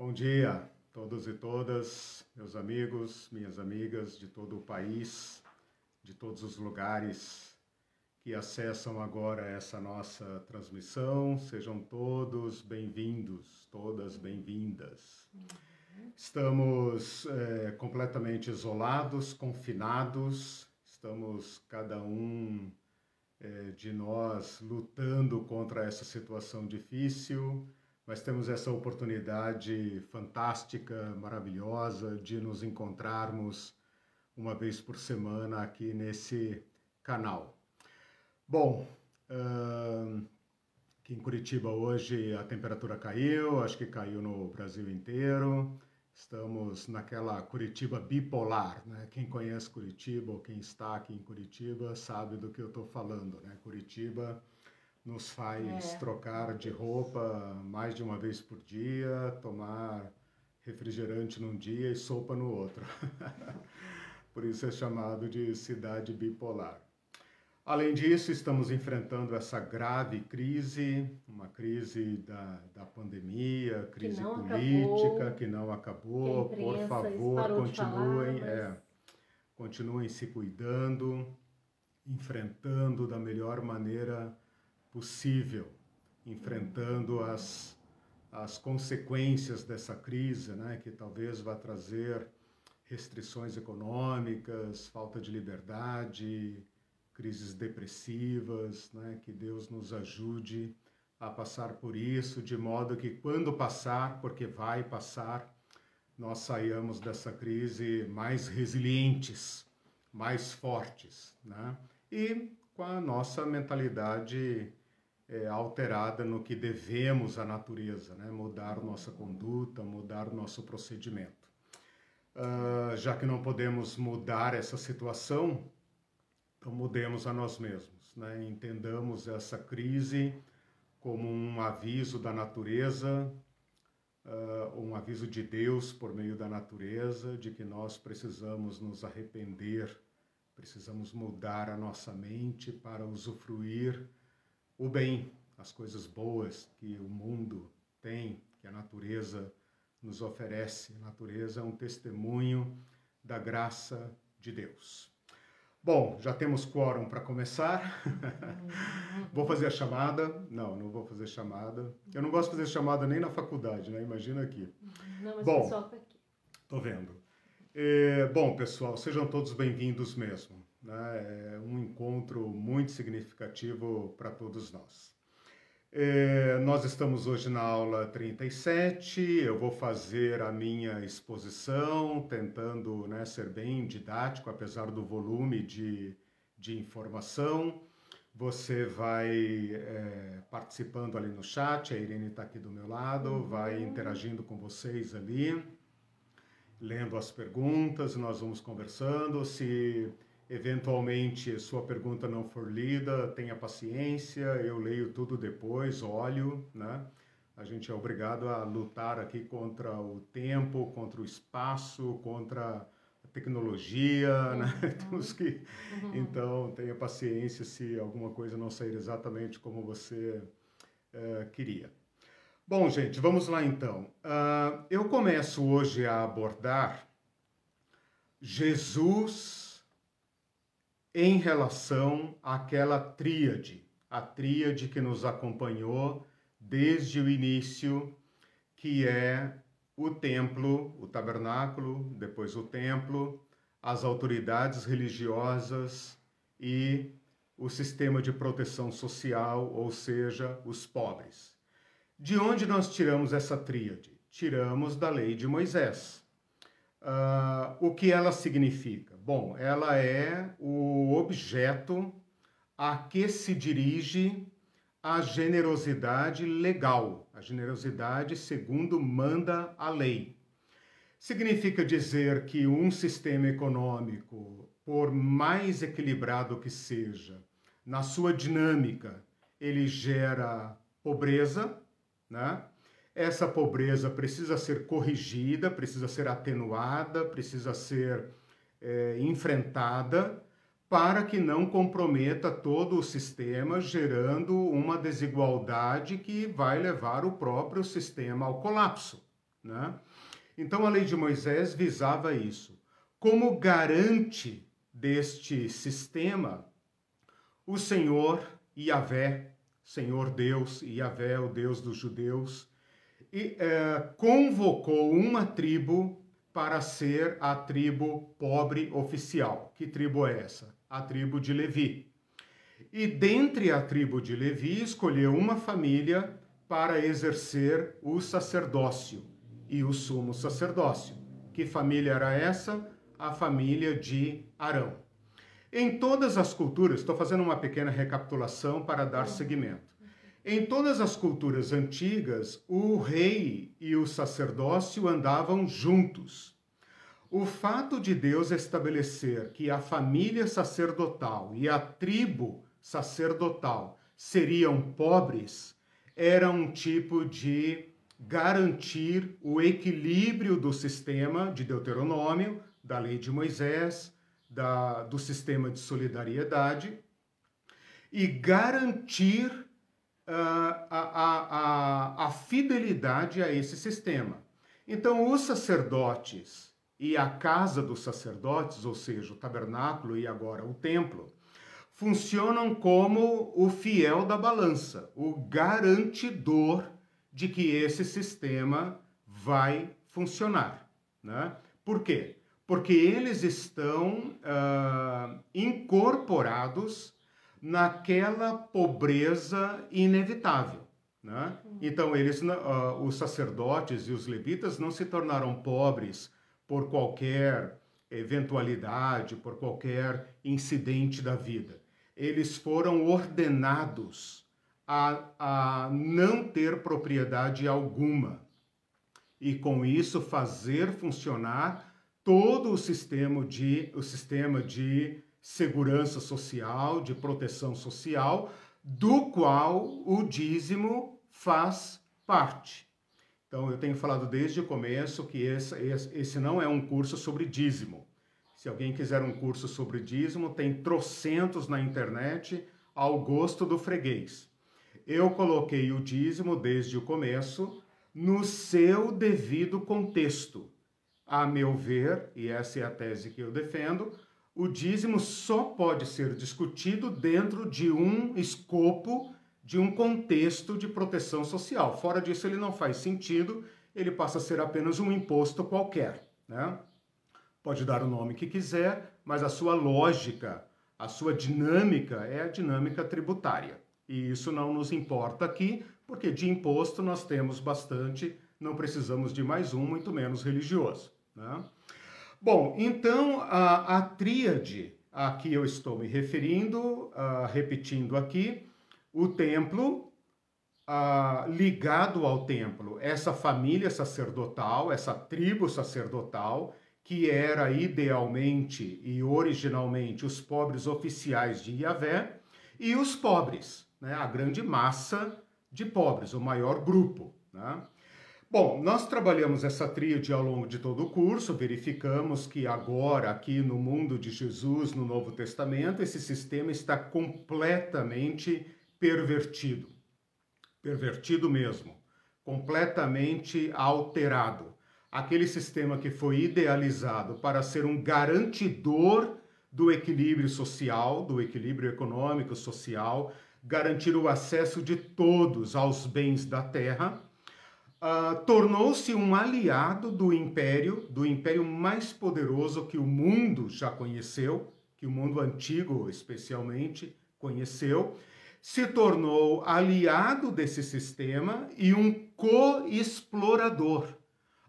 Bom dia, todos e todas, meus amigos, minhas amigas de todo o país, de todos os lugares que acessam agora essa nossa transmissão. Sejam todos bem-vindos, todas bem-vindas. Estamos é, completamente isolados, confinados, estamos cada um é, de nós lutando contra essa situação difícil, mas temos essa oportunidade fantástica, maravilhosa de nos encontrarmos uma vez por semana aqui nesse canal. Bom, aqui em Curitiba hoje a temperatura caiu, acho que caiu no Brasil inteiro. Estamos naquela Curitiba bipolar, né? Quem conhece Curitiba ou quem está aqui em Curitiba sabe do que eu estou falando, né? Curitiba nos faz é. trocar de roupa mais de uma vez por dia, tomar refrigerante num dia e sopa no outro. por isso é chamado de cidade bipolar. Além disso, estamos enfrentando essa grave crise, uma crise da, da pandemia, crise que política acabou, que não acabou. Que Por favor, continuem, falar, mas... é, continuem se cuidando, enfrentando da melhor maneira possível, enfrentando as, as consequências dessa crise, né, que talvez vá trazer restrições econômicas, falta de liberdade, crises depressivas, né? que Deus nos ajude a passar por isso, de modo que quando passar, porque vai passar, nós saiamos dessa crise mais resilientes, mais fortes, né? E com a nossa mentalidade é, alterada no que devemos à natureza, né? Mudar nossa conduta, mudar nosso procedimento. Uh, já que não podemos mudar essa situação, então mudemos a nós mesmos, né? entendamos essa crise como um aviso da natureza, uh, um aviso de Deus por meio da natureza, de que nós precisamos nos arrepender, precisamos mudar a nossa mente para usufruir o bem, as coisas boas que o mundo tem, que a natureza nos oferece. A natureza é um testemunho da graça de Deus. Bom, já temos quórum para começar. vou fazer a chamada. Não, não vou fazer chamada. Eu não gosto de fazer chamada nem na faculdade, né? Imagina aqui. Não, mas bom, o pessoal tá aqui. Tô vendo. É, bom, pessoal, sejam todos bem-vindos mesmo. Né? É um encontro muito significativo para todos nós. É, nós estamos hoje na aula 37, eu vou fazer a minha exposição, tentando né, ser bem didático, apesar do volume de, de informação. Você vai é, participando ali no chat, a Irene está aqui do meu lado, uhum. vai interagindo com vocês ali, lendo as perguntas, nós vamos conversando. Se Eventualmente, sua pergunta não for lida, tenha paciência, eu leio tudo depois, olho, né? A gente é obrigado a lutar aqui contra o tempo, contra o espaço, contra a tecnologia, né? uhum. né? Temos que... Uhum. Então, tenha paciência se alguma coisa não sair exatamente como você uh, queria. Bom, gente, vamos lá então. Uh, eu começo hoje a abordar Jesus em relação àquela tríade, a tríade que nos acompanhou desde o início, que é o templo, o tabernáculo, depois o templo, as autoridades religiosas e o sistema de proteção social, ou seja, os pobres. De onde nós tiramos essa tríade? Tiramos da lei de Moisés. Uh, o que ela significa? Bom, ela é o objeto a que se dirige a generosidade legal, a generosidade segundo manda a lei. Significa dizer que um sistema econômico, por mais equilibrado que seja, na sua dinâmica, ele gera pobreza, né? Essa pobreza precisa ser corrigida, precisa ser atenuada, precisa ser é, enfrentada para que não comprometa todo o sistema, gerando uma desigualdade que vai levar o próprio sistema ao colapso. Né? Então a lei de Moisés visava isso. Como garante deste sistema, o Senhor Yahvé, Senhor Deus, Yahvé, o Deus dos judeus, e, é, convocou uma tribo para ser a tribo pobre oficial. Que tribo é essa? A tribo de Levi. E dentre a tribo de Levi escolheu uma família para exercer o sacerdócio e o sumo sacerdócio. Que família era essa? A família de Arão. Em todas as culturas, estou fazendo uma pequena recapitulação para dar seguimento. Em todas as culturas antigas, o rei e o sacerdócio andavam juntos. O fato de Deus estabelecer que a família sacerdotal e a tribo sacerdotal seriam pobres era um tipo de garantir o equilíbrio do sistema de Deuteronômio, da lei de Moisés, da, do sistema de solidariedade e garantir a, a, a, a fidelidade a esse sistema. Então, os sacerdotes e a casa dos sacerdotes, ou seja, o tabernáculo e agora o templo, funcionam como o fiel da balança, o garantidor de que esse sistema vai funcionar. Né? Por quê? Porque eles estão uh, incorporados naquela pobreza inevitável. Né? Então, eles, uh, os sacerdotes e os levitas não se tornaram pobres por qualquer eventualidade, por qualquer incidente da vida. Eles foram ordenados a, a não ter propriedade alguma e com isso fazer funcionar todo o sistema de, o sistema de segurança social, de proteção social, do qual o dízimo faz parte. Então, eu tenho falado desde o começo que esse, esse, não é um curso sobre dízimo. Se alguém quiser um curso sobre dízimo, tem trocentos na internet ao gosto do freguês eu coloquei o dízimo desde o começo no seu devido contexto. A meu ver, e essa é a tese que eu defendo, o dízimo só pode ser discutido dentro de um escopo, de um contexto de proteção social. Fora disso, ele não faz sentido, ele passa a ser apenas um imposto qualquer. Né? Pode dar o nome que quiser, mas a sua lógica, a sua dinâmica é a dinâmica tributária. E isso não nos importa aqui, porque de imposto nós temos bastante, não precisamos de mais um, muito menos religioso. Né? Bom, então a, a tríade a que eu estou me referindo, repetindo aqui, o templo, ligado ao templo, essa família sacerdotal, essa tribo sacerdotal, que era idealmente e originalmente os pobres oficiais de Yahvé, e os pobres, né, a grande massa de pobres, o maior grupo. Né? Bom, nós trabalhamos essa tríade ao longo de todo o curso, verificamos que agora, aqui no mundo de Jesus, no Novo Testamento, esse sistema está completamente pervertido. Pervertido mesmo. Completamente alterado. Aquele sistema que foi idealizado para ser um garantidor do equilíbrio social, do equilíbrio econômico, social, garantir o acesso de todos aos bens da terra, uh, tornou-se um aliado do império, do império mais poderoso que o mundo já conheceu, que o mundo antigo especialmente conheceu, se tornou aliado desse sistema e um co-explorador,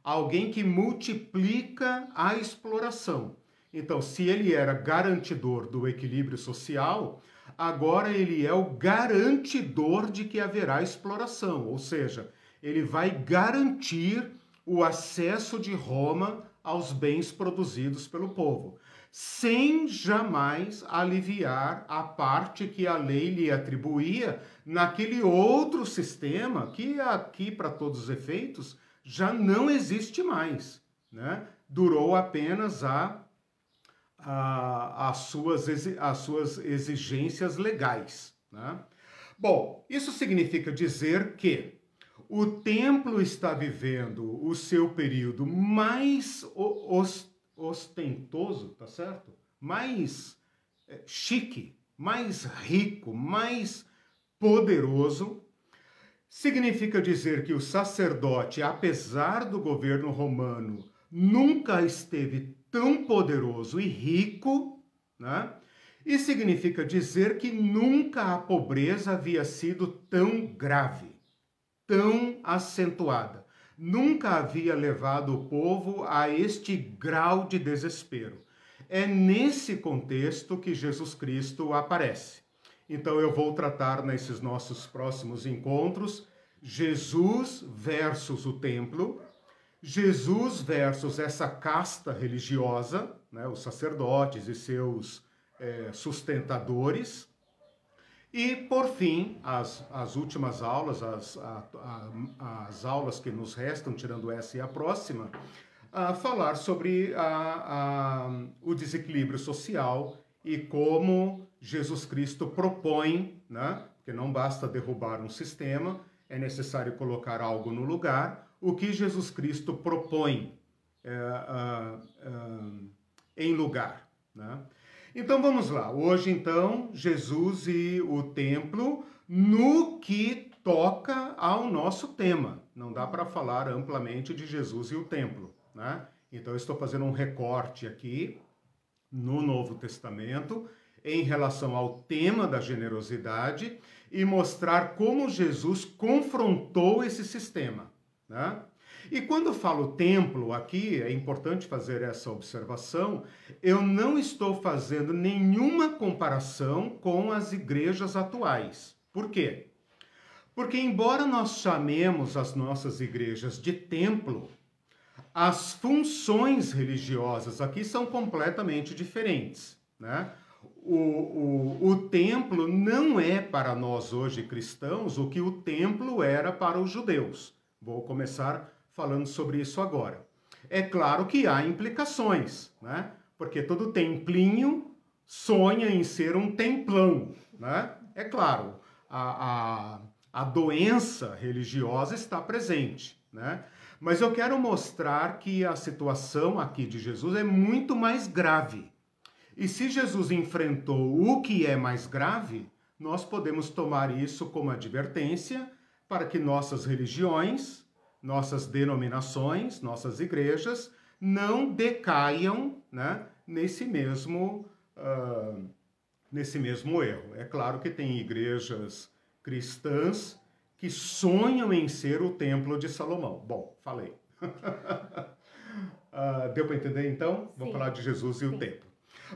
alguém que multiplica a exploração. Então, se ele era garantidor do equilíbrio social, agora ele é o garantidor de que haverá exploração, ou seja, ele vai garantir o acesso de Roma aos bens produzidos pelo povo, sem jamais aliviar a parte que a lei lhe atribuía naquele outro sistema que aqui, para todos os efeitos, já não existe mais. Né? Durou apenas a a, as, suas, as suas exigências legais. Né? Bom, isso significa dizer que o templo está vivendo o seu período mais ostentoso, tá certo? Mais é, chique, mais rico, mais poderoso. Significa dizer que o sacerdote, apesar do governo romano, nunca esteve tão poderoso e rico, né? E significa dizer que nunca a pobreza havia sido tão grave, tão acentuada. Nunca havia levado o povo a este grau de desespero. É nesse contexto que Jesus Cristo aparece. Então eu vou tratar nesses nossos próximos encontros Jesus versus o templo, Jesus versus essa casta religiosa, né, os sacerdotes e seus é, sustentadores. E, por fim, as, as últimas aulas, as, a, a, as aulas que nos restam, tirando essa e a próxima, a falar sobre a, a, o desequilíbrio social e como Jesus Cristo propõe, né, que não basta derrubar um sistema, é necessário colocar algo no lugar, o que Jesus Cristo propõe é, em lugar. Né? Então vamos lá. Hoje, então, Jesus e o templo no que toca ao nosso tema. Não dá para falar amplamente de Jesus e o templo, né? Então eu estou fazendo um recorte aqui no Novo Testamento em relação ao tema da generosidade e mostrar como Jesus confrontou esse sistema, né? E quando falo templo aqui, é importante fazer essa observação, eu não estou fazendo nenhuma comparação com as igrejas atuais. Por quê? Porque, embora nós chamemos as nossas igrejas de templo, as funções religiosas aqui são completamente diferentes. Né? O, o, o templo não é para nós hoje cristãos o que o templo era para os judeus. Vou começar falando sobre isso agora. É claro que há implicações, né? Porque todo templinho sonha em ser um templão, né? É claro, a, a, a doença religiosa está presente, né? Mas eu quero mostrar que a situação aqui de Jesus é muito mais grave. E se Jesus enfrentou o que é mais grave, nós podemos tomar isso como advertência para que nossas religiões, nossas denominações, nossas igrejas, não decaiam né, nesse, mesmo, uh, nesse mesmo erro. É claro que tem igrejas cristãs que sonham em ser o templo de Salomão. Bom, falei. uh, deu para entender então? Vamos falar de Jesus e Sim. o templo.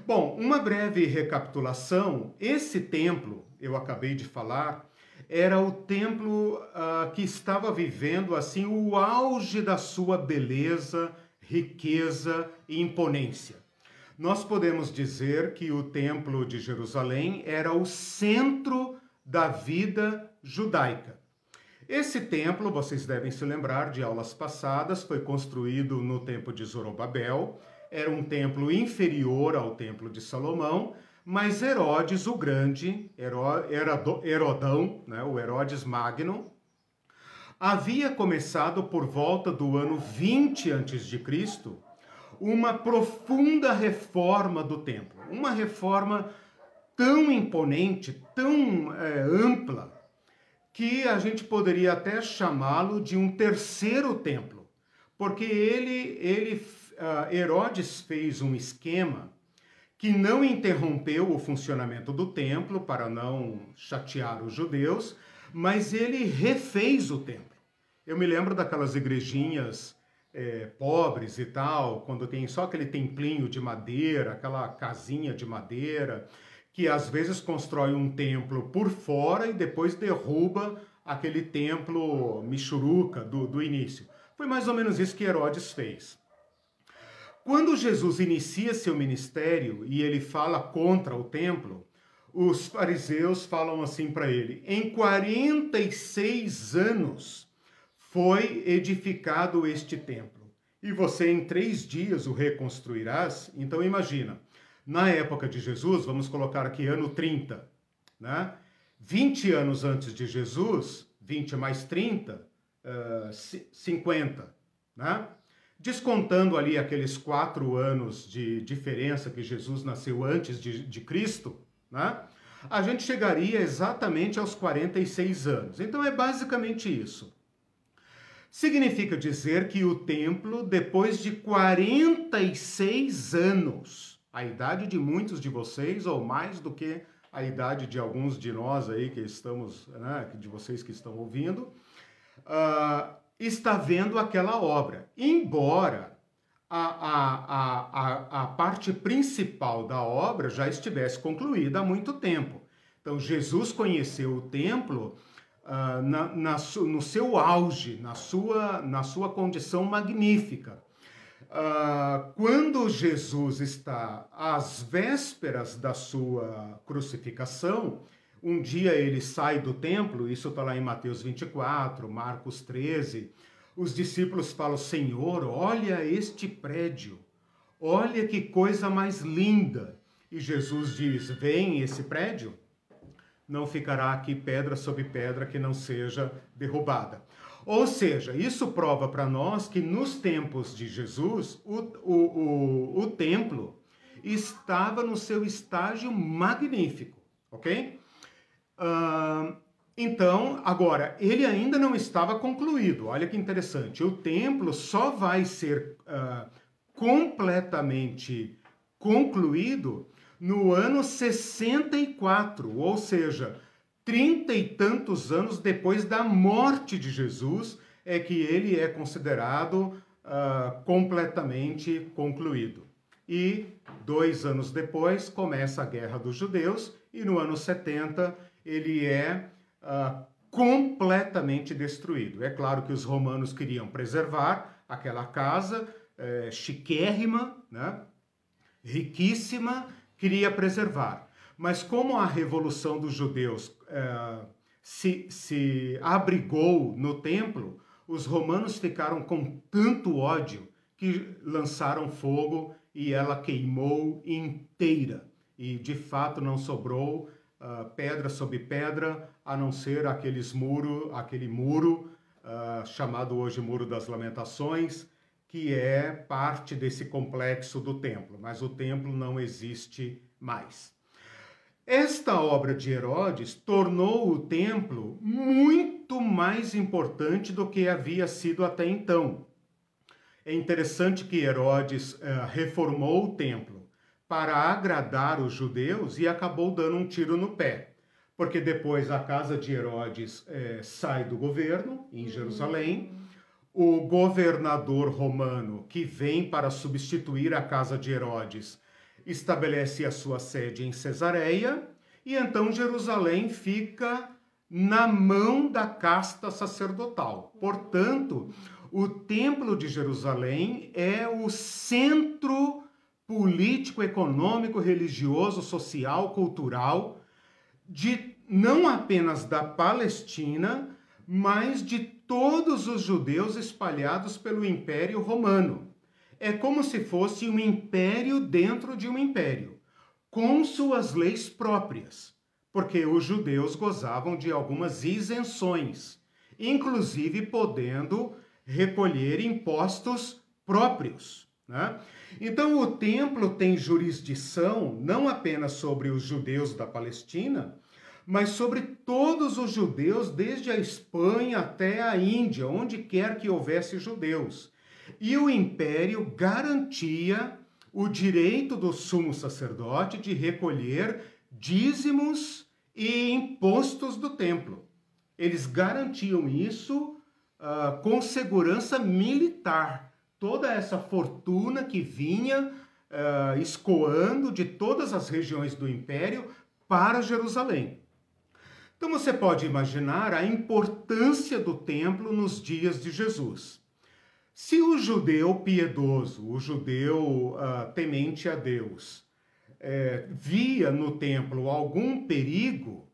Bom, uma breve recapitulação. Esse templo, eu acabei de falar, era o templo uh, que estava vivendo assim o auge da sua beleza, riqueza e imponência. Nós podemos dizer que o templo de Jerusalém era o centro da vida judaica. Esse templo, vocês devem se lembrar de aulas passadas, foi construído no tempo de Zorobabel, era um templo inferior ao templo de Salomão, mas Herodes o Grande, Herodão, né, o Herodes Magno, havia começado por volta do ano 20 a.C. uma profunda reforma do templo, uma reforma tão imponente, tão é, ampla, que a gente poderia até chamá-lo de um terceiro templo, porque ele, ele uh, Herodes fez um esquema que não interrompeu o funcionamento do templo para não chatear os judeus, mas ele refez o templo. Eu me lembro daquelas igrejinhas é, pobres e tal, quando tem só aquele templinho de madeira, aquela casinha de madeira, que às vezes constrói um templo por fora e depois derruba aquele templo michuruca do, do início. Foi mais ou menos isso que Herodes fez. Quando Jesus inicia seu ministério e ele fala contra o templo, os fariseus falam assim para ele: em 46 anos foi edificado este templo, e você em três dias o reconstruirás? Então imagina, na época de Jesus, vamos colocar aqui ano 30, né? 20 anos antes de Jesus, 20 mais 30, uh, 50, né? Descontando ali aqueles quatro anos de diferença que Jesus nasceu antes de, de Cristo, né? A gente chegaria exatamente aos 46 anos. Então é basicamente isso. Significa dizer que o templo, depois de 46 anos, a idade de muitos de vocês, ou mais do que a idade de alguns de nós aí que estamos, né, de vocês que estão ouvindo, uh, está vendo aquela obra. Embora a, a, a, a, parte principal da obra já estivesse concluída há muito tempo. Então, Jesus conheceu o templo uh, na, na, no seu auge, na sua, na sua condição magnífica. Uh, quando Jesus está às vésperas da sua crucificação, um dia ele sai do templo, isso está lá em Mateus 24, Marcos 13. Os discípulos falam: Senhor, olha este prédio, olha que coisa mais linda. E Jesus diz: Vem esse prédio não ficará aqui pedra sobre pedra que não seja derrubada. Ou seja, isso prova para nós que nos tempos de Jesus, o, o, o, o templo estava no seu estágio magnífico, ok? Então, agora, ele ainda não estava concluído. Olha que interessante. O templo só vai ser uh, completamente concluído no ano 64, ou seja, trinta e tantos anos depois da morte de Jesus, é que ele é considerado uh, completamente concluído. E dois anos depois começa a Guerra dos Judeus, e no ano 70 ele é uh, completamente destruído. É claro que os romanos queriam preservar aquela casa é, chiquérrima, né? riquíssima, queria preservar. Mas como a revolução dos judeus é, se, se abrigou no templo, os romanos ficaram com tanto ódio que lançaram fogo e ela queimou inteira. E de fato não sobrou uh, pedra sobre pedra, a não ser aqueles muro, aquele muro uh, chamado hoje Muro das Lamentações, que é parte desse complexo do templo, mas o templo não existe mais. Esta obra de Herodes tornou o templo muito mais importante do que havia sido até então. É interessante que Herodes eh, reformou o templo para agradar os judeus e acabou dando um tiro no pé, porque depois a casa de Herodes eh, sai do governo em Jerusalém. O governador romano que vem para substituir a casa de Herodes estabelece a sua sede em Cesareia e então Jerusalém fica na mão da casta sacerdotal. Portanto, o Templo de Jerusalém é o centro político, econômico, religioso, social, cultural de não apenas da Palestina, mas de todos os judeus espalhados pelo Império Romano. É como se fosse um império dentro de um império, com suas leis próprias, porque os judeus gozavam de algumas isenções, inclusive podendo recolher impostos próprios. Né? Então, o templo tem jurisdição não apenas sobre os judeus da Palestina, mas sobre todos os judeus, desde a Espanha até a Índia, onde quer que houvesse judeus. E o império garantia o direito do sumo sacerdote de recolher dízimos e impostos do templo. Eles garantiam isso uh, com segurança militar. Toda essa fortuna que vinha uh, escoando de todas as regiões do império para Jerusalém. Então você pode imaginar a importância do templo nos dias de Jesus. Se o judeu piedoso, o judeu uh, temente a Deus, é, via no templo algum perigo,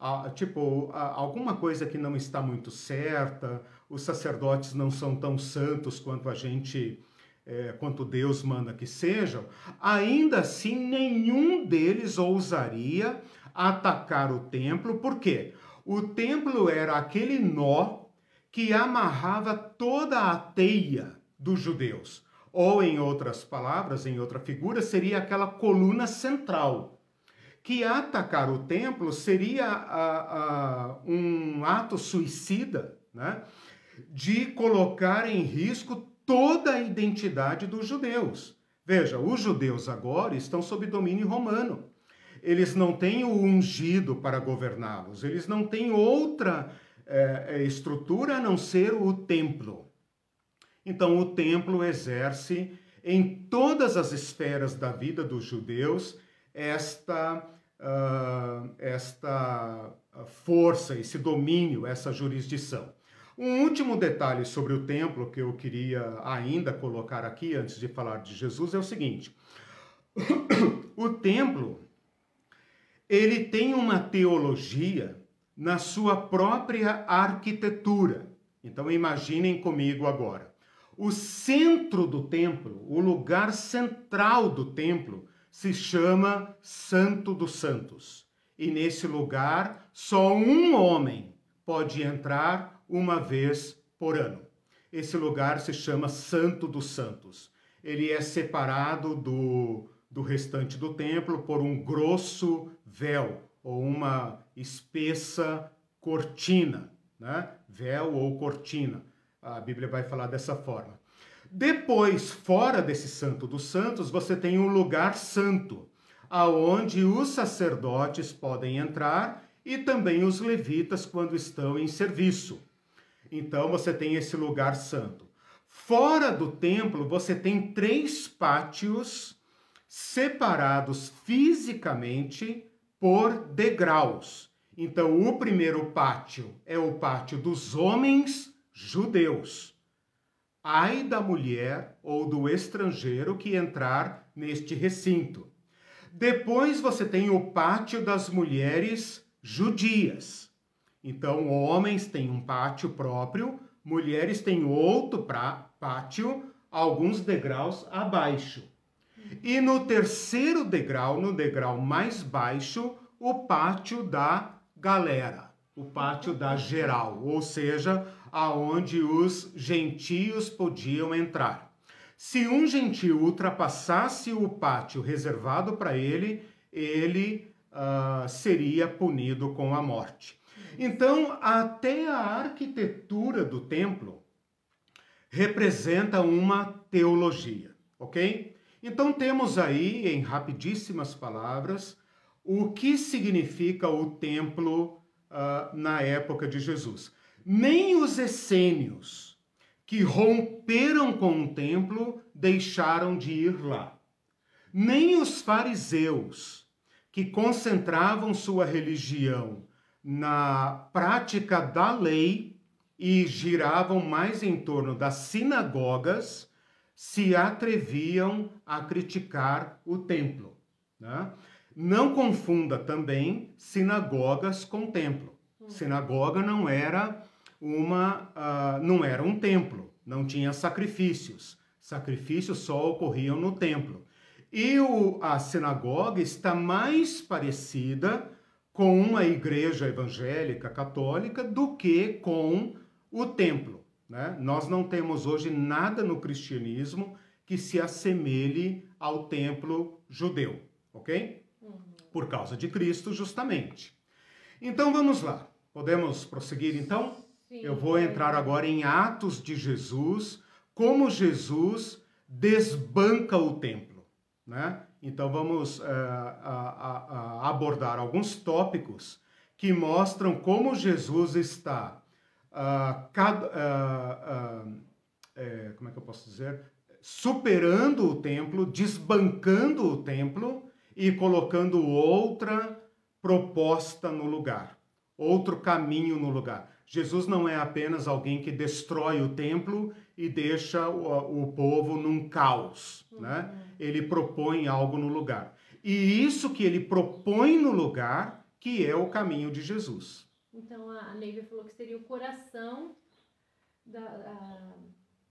uh, tipo alguma coisa que não está muito certa, os sacerdotes não são tão santos quanto a gente, é, quanto Deus manda que sejam, ainda assim nenhum deles ousaria atacar o templo, por quê? O templo era aquele nó que amarrava toda a teia dos judeus. Ou, em outras palavras, em outra figura, seria aquela coluna central. Que atacar o templo seria a, a, um ato suicida, né? de colocar em risco toda a identidade dos judeus. Veja, os judeus agora estão sob domínio romano. Eles não têm o ungido para governá-los, eles não têm outra é, estrutura a não ser o templo. Então, o templo exerce em todas as esferas da vida dos judeus esta, uh, esta força, esse domínio, essa jurisdição. Um último detalhe sobre o templo que eu queria ainda colocar aqui antes de falar de Jesus é o seguinte: o templo ele tem uma teologia na sua própria arquitetura. Então imaginem comigo agora. O centro do templo, o lugar central do templo, se chama Santo dos Santos. E nesse lugar, só um homem pode entrar uma vez por ano. Esse lugar se chama Santo dos Santos. Ele é separado do, do restante do templo por um grosso véu ou uma espessa cortina, né? Véu ou cortina. A Bíblia vai falar dessa forma. Depois, fora desse Santo dos Santos, você tem um lugar santo, aonde os sacerdotes podem entrar e também os levitas quando estão em serviço. Então você tem esse lugar santo. Fora do templo, você tem três pátios separados fisicamente por degraus. Então, o primeiro pátio é o pátio dos homens judeus. Ai da mulher ou do estrangeiro que entrar neste recinto. Depois você tem o pátio das mulheres judias. Então, homens têm um pátio próprio, mulheres têm outro pra, pátio, alguns degraus abaixo. E no terceiro degrau, no degrau mais baixo, o pátio da galera, o pátio da geral, ou seja, aonde os gentios podiam entrar. Se um gentio ultrapassasse o pátio reservado para ele, ele uh, seria punido com a morte. Então, até a arquitetura do templo representa uma teologia, ok? Então, temos aí, em rapidíssimas palavras, o que significa o templo uh, na época de Jesus. Nem os essênios que romperam com o templo deixaram de ir lá. Nem os fariseus que concentravam sua religião na prática da lei e giravam mais em torno das sinagogas, se atreviam a criticar o templo. Né? Não confunda também sinagogas com templo. Sinagoga não era uma, uh, não era um templo, não tinha sacrifícios. Sacrifícios só ocorriam no templo. E o, a sinagoga está mais parecida com uma igreja evangélica católica do que com o templo. Né? Nós não temos hoje nada no cristianismo que se assemelhe ao templo judeu, ok? Por causa de Cristo, justamente. Então vamos lá. Podemos prosseguir então? Sim. Eu vou entrar agora em Atos de Jesus, como Jesus desbanca o templo, né? Então vamos uh, a, a, abordar alguns tópicos que mostram como Jesus está, uh, cada, uh, é, como é que eu posso dizer, superando o templo, desbancando o templo e colocando outra proposta no lugar, outro caminho no lugar. Jesus não é apenas alguém que destrói o templo e deixa o, o povo num caos, uhum. né? Ele propõe algo no lugar. E isso que ele propõe no lugar, que é o caminho de Jesus. Então a Neiva falou que seria o coração da. A...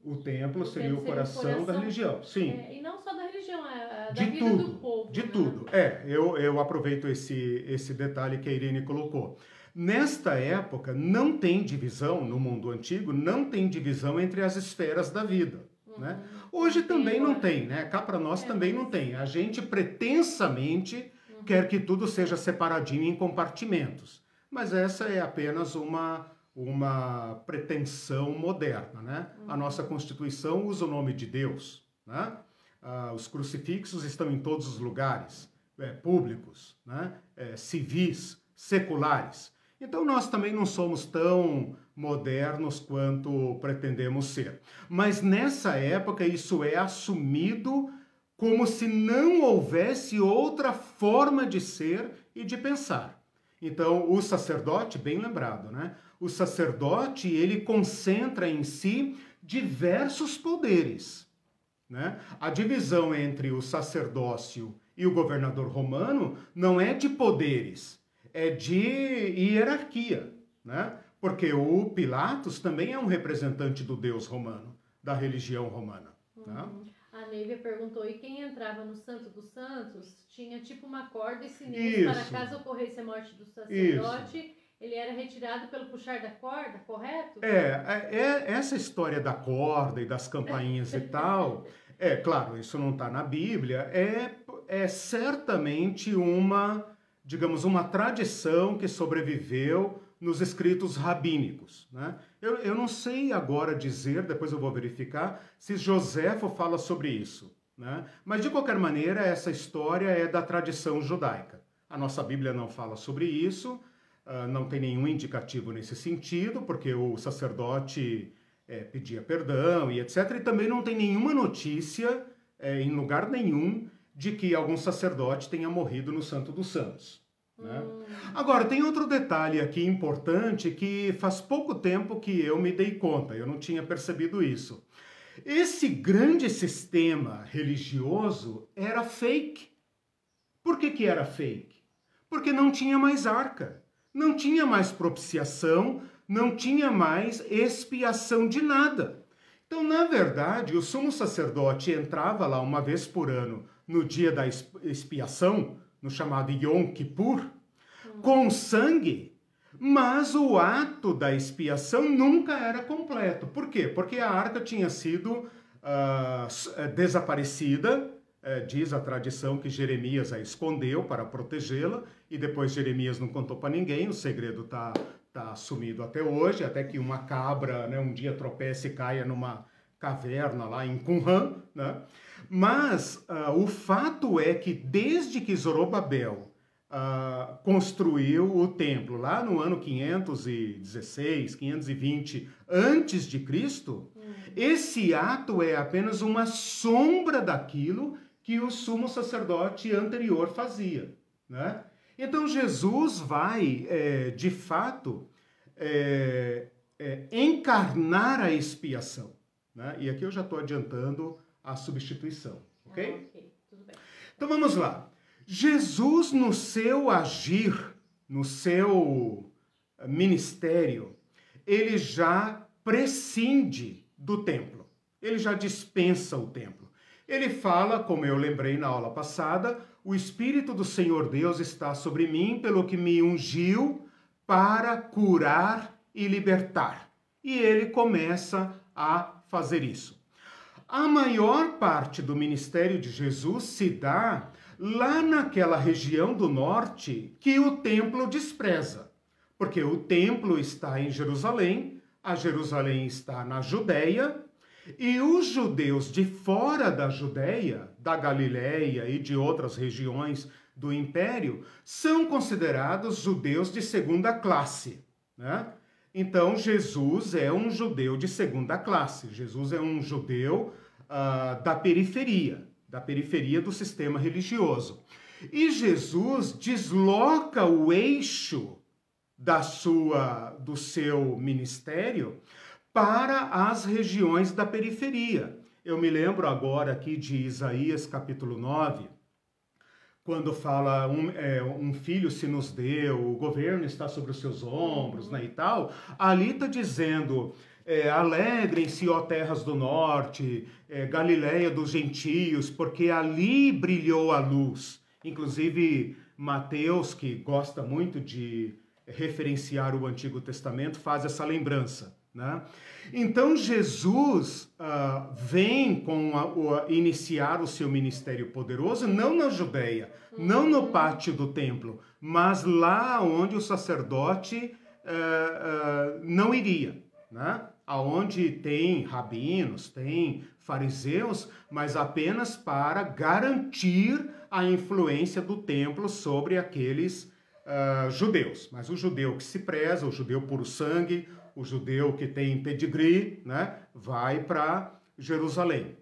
O templo seria o coração, seria o coração da religião, sim. É, e não só da religião, é, é da de vida tudo, do povo. De né? tudo. É, eu, eu aproveito esse, esse detalhe que a Irene colocou. Nesta época, não tem divisão, no mundo antigo, não tem divisão entre as esferas da vida. Uhum. Né? Hoje também não tem, né? Cá para nós é, também não tem. A gente pretensamente uhum. quer que tudo seja separadinho em compartimentos. Mas essa é apenas uma, uma pretensão moderna, né? Uhum. A nossa Constituição usa o nome de Deus, né? Ah, os crucifixos estão em todos os lugares, é, públicos, né? É, civis, seculares. Então nós também não somos tão modernos quanto pretendemos ser. Mas nessa época isso é assumido como se não houvesse outra forma de ser e de pensar. Então o sacerdote, bem lembrado, né? O sacerdote ele concentra em si diversos poderes. Né? A divisão entre o sacerdócio e o governador romano não é de poderes, é de hierarquia, né? Porque o Pilatos também é um representante do Deus romano, da religião romana. Né? Uhum. Né? A Neivia perguntou, e quem entrava no Santo dos Santos tinha tipo uma corda e sininhos para caso ocorresse a morte do sacerdote, Isso. Ele era retirado pelo puxar da corda, correto? É, é, é essa história da corda e das campainhas e tal, é claro, isso não está na Bíblia, é, é certamente uma digamos, uma tradição que sobreviveu nos escritos rabínicos. Né? Eu, eu não sei agora dizer, depois eu vou verificar, se Joséfo fala sobre isso. Né? Mas, de qualquer maneira, essa história é da tradição judaica. A nossa Bíblia não fala sobre isso, uh, não tem nenhum indicativo nesse sentido, porque o sacerdote é, pedia perdão e etc. E também não tem nenhuma notícia, é, em lugar nenhum, de que algum sacerdote tenha morrido no Santo dos Santos. Né? Hum. Agora, tem outro detalhe aqui importante que faz pouco tempo que eu me dei conta, eu não tinha percebido isso. Esse grande sistema religioso era fake. Por que, que era fake? Porque não tinha mais arca, não tinha mais propiciação, não tinha mais expiação de nada. Então, na verdade, o sumo sacerdote entrava lá uma vez por ano no dia da expiação, no chamado Yom Kippur, com sangue, mas o ato da expiação nunca era completo. Por quê? Porque a arca tinha sido uh, desaparecida, uh, diz a tradição que Jeremias a escondeu para protegê-la, e depois Jeremias não contou para ninguém, o segredo está tá sumido até hoje, até que uma cabra né, um dia tropece e caia numa caverna lá em Qumran, né? Mas uh, o fato é que desde que Zorobabel uh, construiu o templo lá no ano 516, 520 antes de Cristo, hum. esse ato é apenas uma sombra daquilo que o sumo sacerdote anterior fazia, né? Então Jesus vai, é, de fato, é, é, encarnar a expiação. Né? E aqui eu já estou adiantando a substituição, ok? Ah, ok, tudo bem. Então vamos lá. Jesus, no seu agir, no seu ministério, ele já prescinde do templo. Ele já dispensa o templo. Ele fala, como eu lembrei na aula passada, o Espírito do Senhor Deus está sobre mim, pelo que me ungiu para curar e libertar. E ele começa a fazer isso. A maior parte do ministério de Jesus se dá lá naquela região do norte que o templo despreza, porque o templo está em Jerusalém, a Jerusalém está na Judéia, e os judeus de fora da Judéia, da Galiléia e de outras regiões do império são considerados judeus de segunda classe, né? Então, Jesus é um judeu de segunda classe. Jesus é um judeu uh, da periferia, da periferia do sistema religioso. E Jesus desloca o eixo da sua, do seu ministério para as regiões da periferia. Eu me lembro agora aqui de Isaías capítulo 9, quando fala um, é, um, filho se nos deu, o governo está sobre os seus ombros, né, e tal, ali está dizendo, é, alegrem-se, ó terras do norte, é, Galiléia dos gentios, porque ali brilhou a luz. Inclusive, Mateus, que gosta muito de referenciar o Antigo Testamento, faz essa lembrança. Né? Então Jesus uh, vem com a, o, iniciar o seu ministério poderoso não na Judéia, não no pátio do templo, mas lá onde o sacerdote uh, uh, não iria, né? aonde tem rabinos, tem fariseus, mas apenas para garantir a influência do templo sobre aqueles uh, judeus. Mas o judeu que se preza, o judeu puro sangue, o judeu que tem pedigree, né, vai para Jerusalém.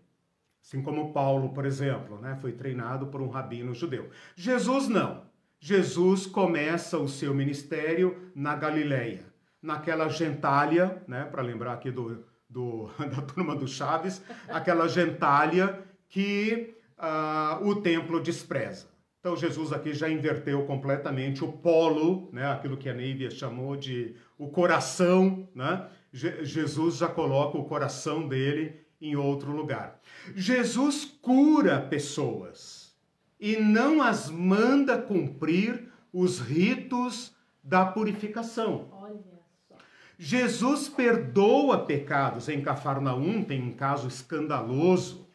Assim como Paulo, por exemplo, né, foi treinado por um rabino judeu. Jesus não. Jesus começa o seu ministério na Galileia naquela gentalha, né, para lembrar aqui do, do, da turma do Chaves, aquela gentalha que uh, o templo despreza. Então Jesus aqui já inverteu completamente o polo, né, aquilo que a Neívia chamou de o coração, né? Je Jesus já coloca o coração dele em outro lugar. Jesus cura pessoas e não as manda cumprir os ritos da purificação. Jesus perdoa pecados. Em Cafarnaum tem um caso escandaloso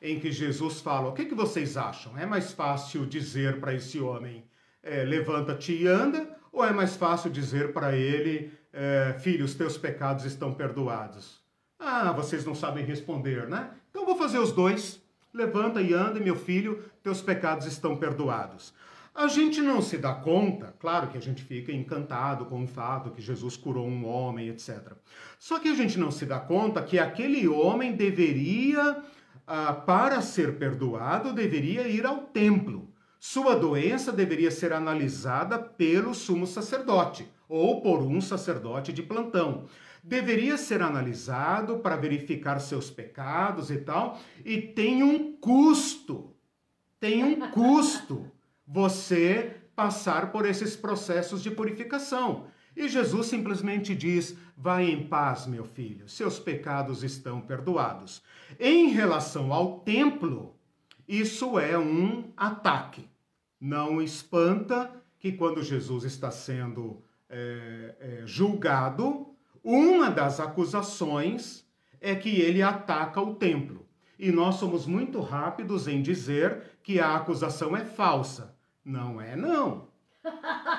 em que Jesus fala: O que, que vocês acham? É mais fácil dizer para esse homem: é, Levanta-te e anda? Ou é mais fácil dizer para ele: é, Filho, os teus pecados estão perdoados? Ah, vocês não sabem responder, né? Então vou fazer os dois. Levanta e anda, meu filho, teus pecados estão perdoados. A gente não se dá conta, claro que a gente fica encantado com o fato que Jesus curou um homem, etc. Só que a gente não se dá conta que aquele homem deveria, ah, para ser perdoado, deveria ir ao templo. Sua doença deveria ser analisada pelo sumo sacerdote ou por um sacerdote de plantão. Deveria ser analisado para verificar seus pecados e tal, e tem um custo. Tem um custo você passar por esses processos de purificação. E Jesus simplesmente diz: Vai em paz, meu filho, seus pecados estão perdoados. Em relação ao templo, isso é um ataque. Não espanta que quando Jesus está sendo é, é, julgado, uma das acusações é que ele ataca o templo. E nós somos muito rápidos em dizer que a acusação é falsa. Não é não.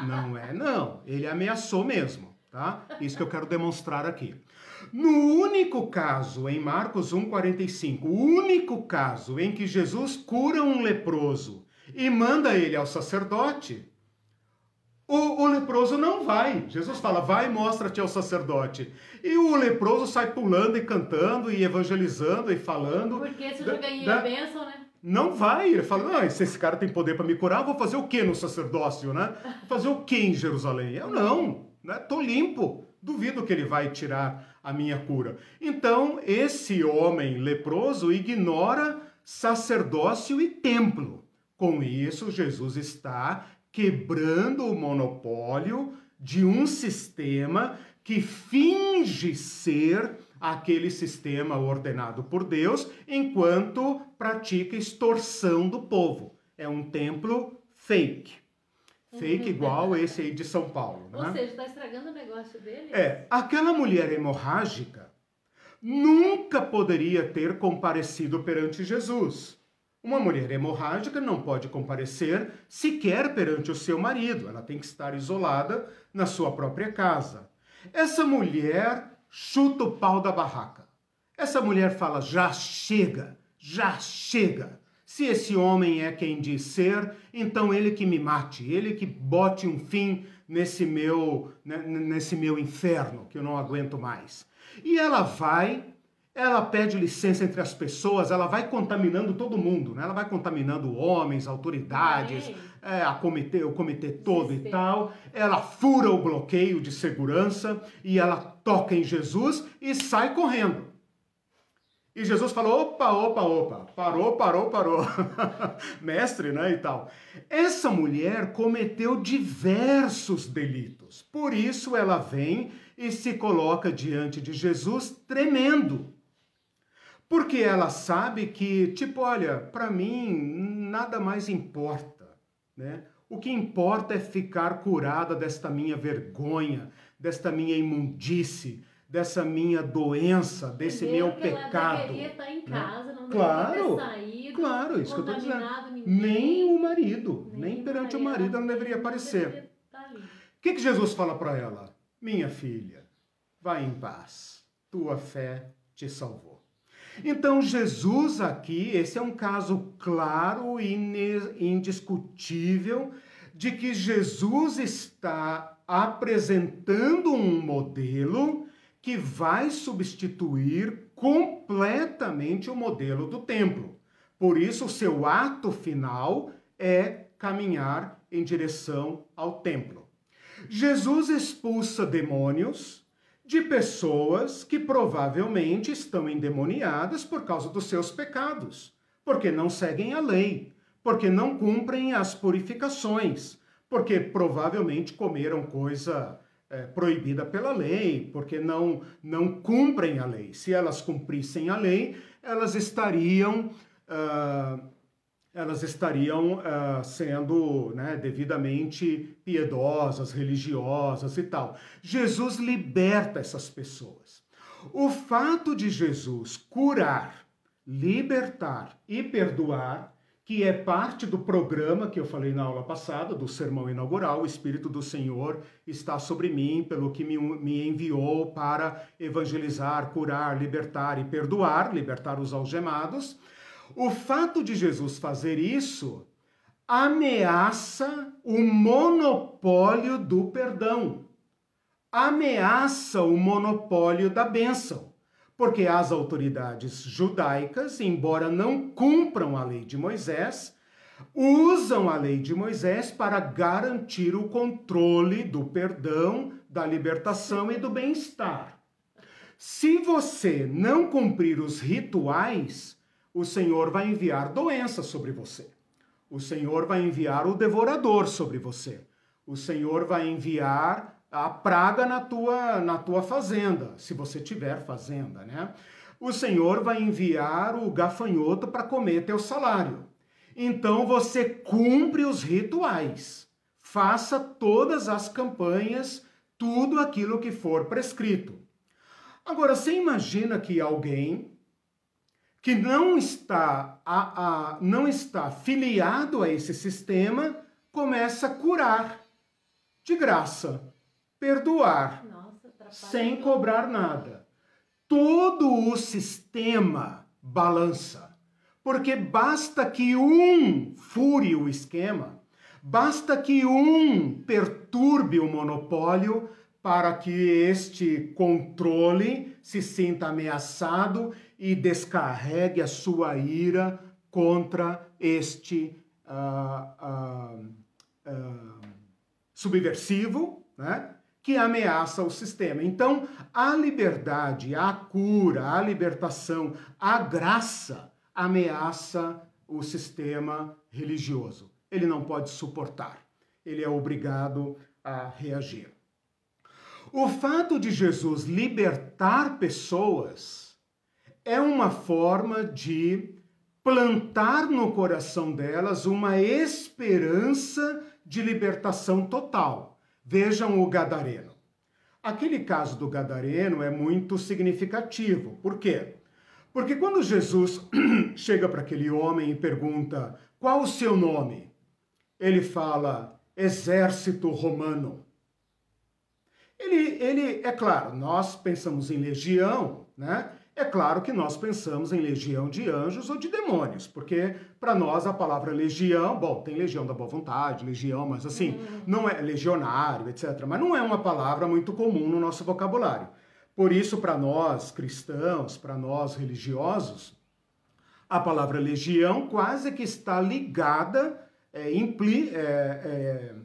Não é não. Ele ameaçou mesmo, tá? Isso que eu quero demonstrar aqui. No único caso, em Marcos 1,45, o único caso em que Jesus cura um leproso e manda ele ao sacerdote, o, o, leproso não vai. Jesus fala, vai, mostra-te ao sacerdote. E o leproso sai pulando e cantando e evangelizando e falando. Porque você já ganhei a bênção, né? Não vai. Ele fala, ah, se esse cara tem poder para me curar, vou fazer o que no sacerdócio, né? Vou fazer o que em Jerusalém? Eu não, né? Tô limpo. Duvido que ele vai tirar a minha cura. Então, esse homem leproso ignora sacerdócio e templo. Com isso, Jesus está quebrando o monopólio de um sistema que finge ser aquele sistema ordenado por Deus, enquanto pratica extorsão do povo. É um templo fake. Fake uhum. igual esse aí de São Paulo. Né? Ou seja, está estragando o negócio dele? É. Aquela mulher hemorrágica nunca poderia ter comparecido perante Jesus. Uma mulher hemorrágica não pode comparecer sequer perante o seu marido. Ela tem que estar isolada na sua própria casa. Essa mulher chuta o pau da barraca. Essa mulher fala: já chega, já chega. Se esse homem é quem diz ser, então ele que me mate, ele que bote um fim nesse meu, né, nesse meu inferno que eu não aguento mais. E ela vai, ela pede licença entre as pessoas, ela vai contaminando todo mundo, né? Ela vai contaminando homens, autoridades, é, a comitê, o comitê todo e tal. Ela fura o bloqueio de segurança e ela toca em Jesus e sai correndo. E Jesus falou: opa, opa, opa, parou, parou, parou. Mestre, né? E tal. Essa mulher cometeu diversos delitos. Por isso ela vem e se coloca diante de Jesus tremendo. Porque ela sabe que, tipo, olha, para mim nada mais importa, né? O que importa é ficar curada desta minha vergonha, desta minha imundície, dessa minha doença, desse meu pecado. Ela estar em né? casa, não claro, ter saído, claro, isso que eu estou dizendo. Ninguém, nem o marido, nem, nem perante o marido ela não deveria aparecer. O que, que Jesus fala para ela? Minha filha, vai em paz, tua fé te salvou. Então, Jesus aqui, esse é um caso claro e indiscutível de que Jesus está apresentando um modelo que vai substituir completamente o modelo do templo. Por isso, o seu ato final é caminhar em direção ao templo. Jesus expulsa demônios de pessoas que provavelmente estão endemoniadas por causa dos seus pecados, porque não seguem a lei, porque não cumprem as purificações, porque provavelmente comeram coisa é, proibida pela lei, porque não, não cumprem a lei. Se elas cumprissem a lei, elas estariam. Uh, elas estariam uh, sendo né, devidamente piedosas, religiosas e tal. Jesus liberta essas pessoas. O fato de Jesus curar, libertar e perdoar, que é parte do programa que eu falei na aula passada, do sermão inaugural, o Espírito do Senhor está sobre mim, pelo que me, me enviou para evangelizar, curar, libertar e perdoar, libertar os algemados o fato de Jesus fazer isso ameaça o monopólio do perdão, ameaça o monopólio da bênção, porque as autoridades judaicas, embora não cumpram a lei de Moisés, usam a lei de Moisés para garantir o controle do perdão, da libertação e do bem-estar. Se você não cumprir os rituais, o Senhor vai enviar doença sobre você. O Senhor vai enviar o devorador sobre você. O Senhor vai enviar a praga na tua, na tua fazenda, se você tiver fazenda, né? O Senhor vai enviar o gafanhoto para comer teu salário. Então você cumpre os rituais. Faça todas as campanhas, tudo aquilo que for prescrito. Agora, você imagina que alguém que não está, a, a, não está filiado a esse sistema começa a curar de graça, perdoar, Nossa, sem cobrar nada. Todo o sistema balança, porque basta que um fure o esquema, basta que um perturbe o monopólio para que este controle se sinta ameaçado e descarregue a sua ira contra este uh, uh, uh, subversivo, né? que ameaça o sistema. Então, a liberdade, a cura, a libertação, a graça ameaça o sistema religioso. Ele não pode suportar. Ele é obrigado a reagir. O fato de Jesus libertar pessoas é uma forma de plantar no coração delas uma esperança de libertação total. Vejam o Gadareno. Aquele caso do Gadareno é muito significativo. Por quê? Porque quando Jesus chega para aquele homem e pergunta qual o seu nome, ele fala exército romano. Ele, ele, é claro, nós pensamos em legião, né? É claro que nós pensamos em legião de anjos ou de demônios, porque para nós a palavra legião, bom, tem legião da boa vontade, legião, mas assim, uhum. não é legionário, etc. Mas não é uma palavra muito comum no nosso vocabulário. Por isso, para nós cristãos, para nós religiosos, a palavra legião quase que está ligada é, impli, é, é,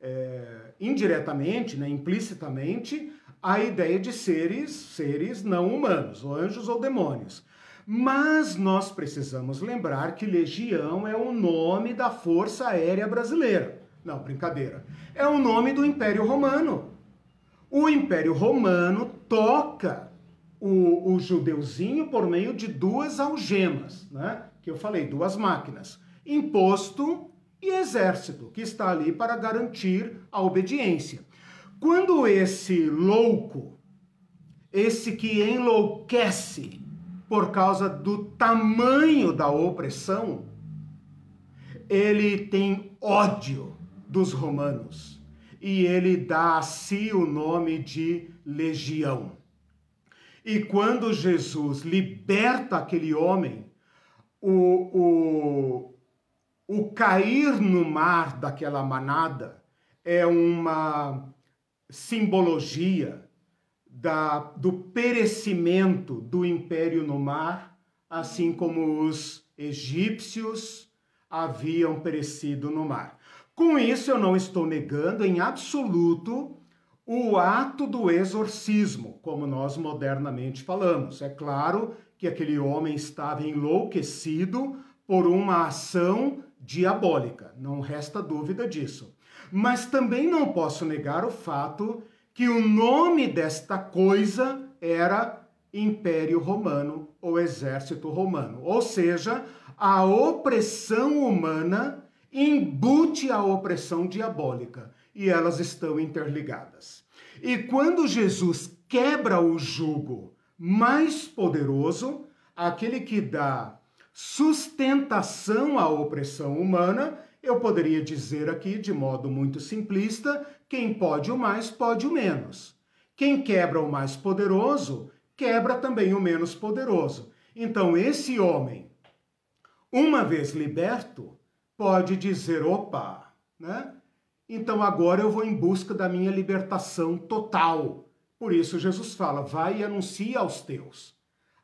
é indiretamente, né, implicitamente, a ideia de seres, seres não humanos, ou anjos ou demônios. Mas nós precisamos lembrar que legião é o nome da Força Aérea Brasileira. Não, brincadeira. É o nome do Império Romano. O Império Romano toca o, o judeuzinho por meio de duas algemas, né? Que eu falei, duas máquinas: imposto e exército, que está ali para garantir a obediência. Quando esse louco, esse que enlouquece por causa do tamanho da opressão, ele tem ódio dos romanos e ele dá a si o nome de legião. E quando Jesus liberta aquele homem, o, o, o cair no mar daquela manada é uma simbologia da, do perecimento do império no mar, assim como os egípcios haviam perecido no mar. Com isso, eu não estou negando em absoluto o ato do exorcismo, como nós modernamente falamos. É claro que aquele homem estava enlouquecido por uma ação diabólica, não resta dúvida disso. Mas também não posso negar o fato que o nome desta coisa era Império Romano ou Exército Romano, ou seja, a opressão humana embute a opressão diabólica e elas estão interligadas. E quando Jesus quebra o jugo mais poderoso, aquele que dá sustentação à opressão humana, eu poderia dizer aqui de modo muito simplista: quem pode o mais, pode o menos. Quem quebra o mais poderoso, quebra também o menos poderoso. Então, esse homem, uma vez liberto, pode dizer: opa, né? Então agora eu vou em busca da minha libertação total. Por isso Jesus fala: vai e anuncia aos teus.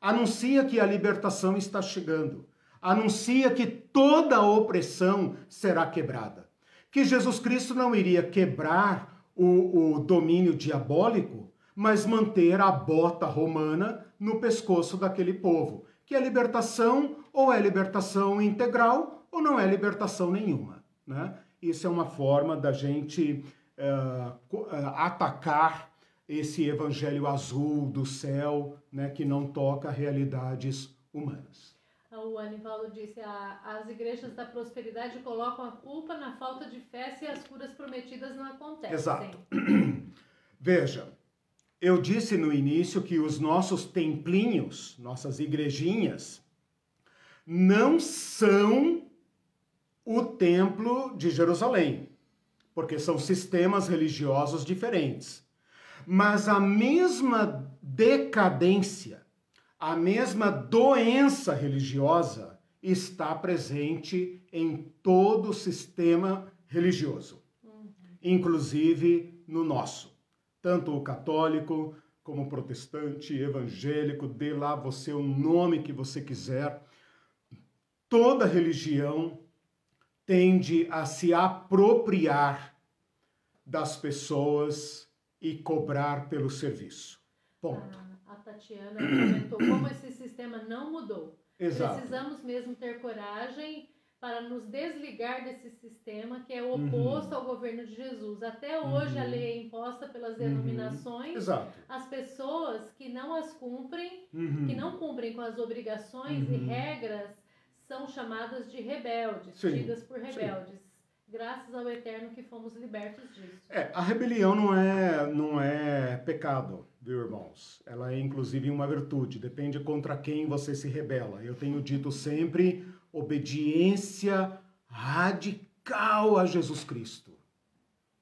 Anuncia que a libertação está chegando. Anuncia que toda opressão será quebrada. Que Jesus Cristo não iria quebrar o, o domínio diabólico, mas manter a bota romana no pescoço daquele povo. Que é libertação ou é libertação integral ou não é libertação nenhuma. Né? Isso é uma forma da gente uh, atacar esse evangelho azul do céu, né, que não toca realidades humanas. O Anivaldo disse: as igrejas da prosperidade colocam a culpa na falta de fé se as curas prometidas não acontecem. Exato. Veja, eu disse no início que os nossos templinhos, nossas igrejinhas, não são o templo de Jerusalém, porque são sistemas religiosos diferentes. Mas a mesma decadência, a mesma doença religiosa está presente em todo o sistema religioso, inclusive no nosso. Tanto o católico como o protestante, evangélico, dê lá você o nome que você quiser. Toda religião tende a se apropriar das pessoas e cobrar pelo serviço. Ponto. Tatiana comentou como esse sistema não mudou. Exato. Precisamos mesmo ter coragem para nos desligar desse sistema que é oposto uhum. ao governo de Jesus. Até hoje uhum. a lei é imposta pelas uhum. denominações. Uhum. As pessoas que não as cumprem, que uhum. não cumprem com as obrigações e uhum. regras são chamadas de rebeldes, Sim. tidas por rebeldes. Sim. Graças ao Eterno que fomos libertos disso. É, a rebelião não é, não é pecado, viu, irmãos? Ela é inclusive uma virtude, depende contra quem você se rebela. Eu tenho dito sempre obediência radical a Jesus Cristo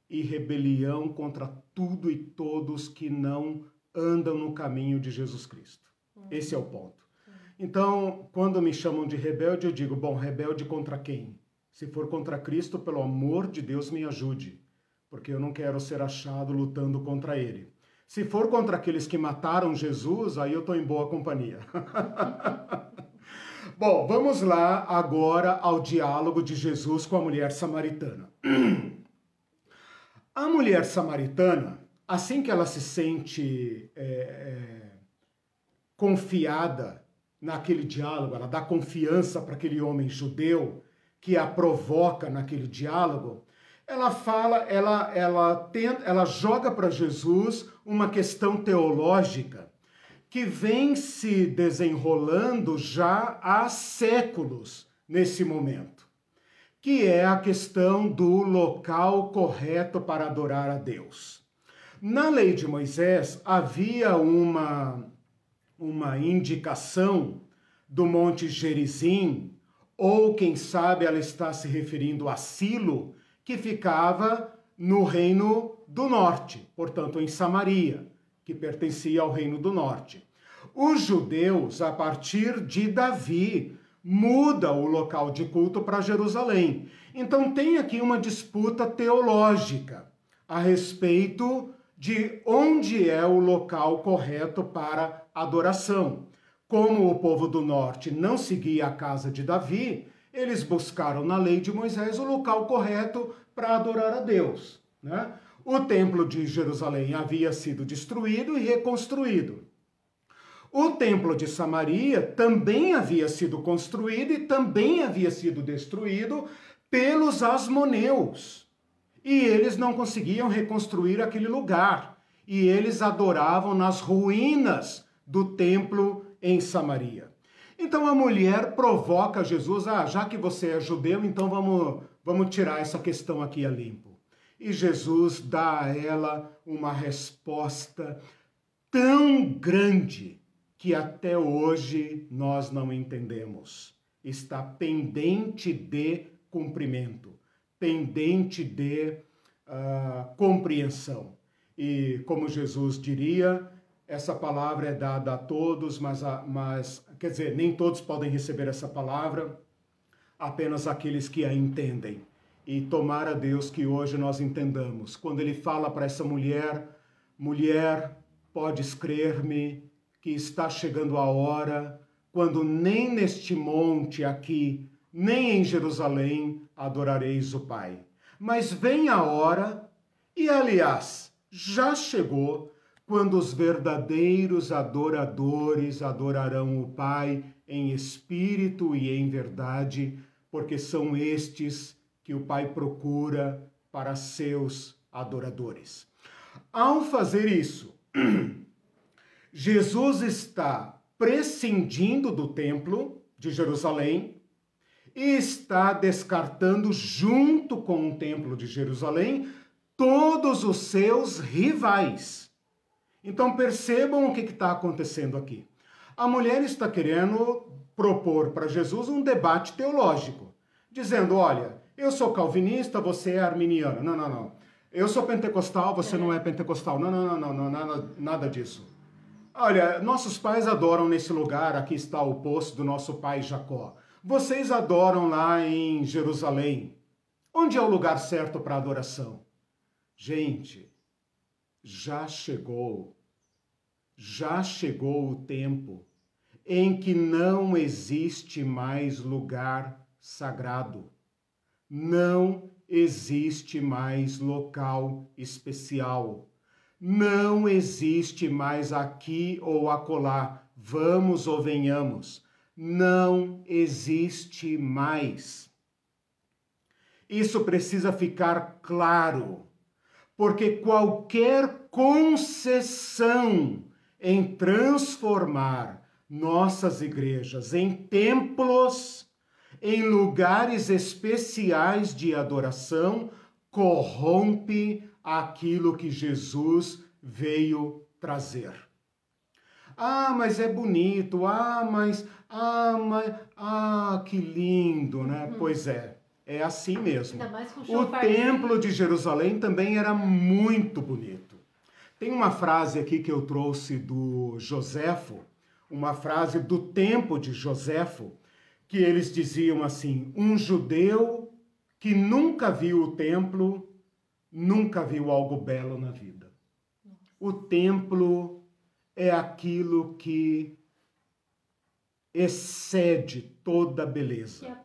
e rebelião contra tudo e todos que não andam no caminho de Jesus Cristo. Esse é o ponto. Então, quando me chamam de rebelde, eu digo: bom, rebelde contra quem? Se for contra Cristo, pelo amor de Deus, me ajude, porque eu não quero ser achado lutando contra ele. Se for contra aqueles que mataram Jesus, aí eu estou em boa companhia. Bom, vamos lá agora ao diálogo de Jesus com a mulher samaritana. A mulher samaritana, assim que ela se sente é, é, confiada naquele diálogo, ela dá confiança para aquele homem judeu que a provoca naquele diálogo, ela fala, ela ela tenta, ela joga para Jesus uma questão teológica que vem se desenrolando já há séculos nesse momento, que é a questão do local correto para adorar a Deus. Na lei de Moisés havia uma, uma indicação do Monte Gerizim, ou quem sabe ela está se referindo a Silo, que ficava no reino do norte, portanto em Samaria, que pertencia ao reino do norte. Os judeus, a partir de Davi, muda o local de culto para Jerusalém. Então tem aqui uma disputa teológica a respeito de onde é o local correto para adoração. Como o povo do norte não seguia a casa de Davi, eles buscaram na lei de Moisés o local correto para adorar a Deus. Né? O templo de Jerusalém havia sido destruído e reconstruído. O templo de Samaria também havia sido construído e também havia sido destruído pelos asmoneus. E eles não conseguiam reconstruir aquele lugar. E eles adoravam nas ruínas do templo em Samaria. Então a mulher provoca Jesus, ah, já que você é judeu, então vamos, vamos tirar essa questão aqui a limpo. E Jesus dá a ela uma resposta tão grande que até hoje nós não entendemos. Está pendente de cumprimento, pendente de uh, compreensão. E como Jesus diria, essa palavra é dada a todos, mas, a, mas quer dizer, nem todos podem receber essa palavra, apenas aqueles que a entendem. E tomar a Deus que hoje nós entendamos. Quando ele fala para essa mulher, mulher, podes crer-me que está chegando a hora quando nem neste monte aqui, nem em Jerusalém adorareis o Pai. Mas vem a hora, e aliás, já chegou quando os verdadeiros adoradores adorarão o Pai em espírito e em verdade, porque são estes que o Pai procura para seus adoradores. Ao fazer isso, Jesus está prescindindo do templo de Jerusalém e está descartando, junto com o templo de Jerusalém, todos os seus rivais. Então percebam o que está acontecendo aqui. A mulher está querendo propor para Jesus um debate teológico, dizendo: olha, eu sou calvinista, você é arminiano. Não, não, não. Eu sou pentecostal, você não é pentecostal. Não, não, não, não, nada, nada disso. Olha, nossos pais adoram nesse lugar, aqui está o poço do nosso pai Jacó. Vocês adoram lá em Jerusalém. Onde é o lugar certo para adoração? Gente, já chegou, já chegou o tempo em que não existe mais lugar sagrado, não existe mais local especial, não existe mais aqui ou acolá, vamos ou venhamos, não existe mais. Isso precisa ficar claro porque qualquer concessão em transformar nossas igrejas em templos, em lugares especiais de adoração, corrompe aquilo que Jesus veio trazer. Ah, mas é bonito. Ah, mas ah, mas ah, que lindo, né? Hum. Pois é. É assim mesmo. O templo de Jerusalém também era muito bonito. Tem uma frase aqui que eu trouxe do Joséfo, uma frase do tempo de Joséfo, que eles diziam assim: um judeu que nunca viu o templo, nunca viu algo belo na vida. O templo é aquilo que excede toda beleza.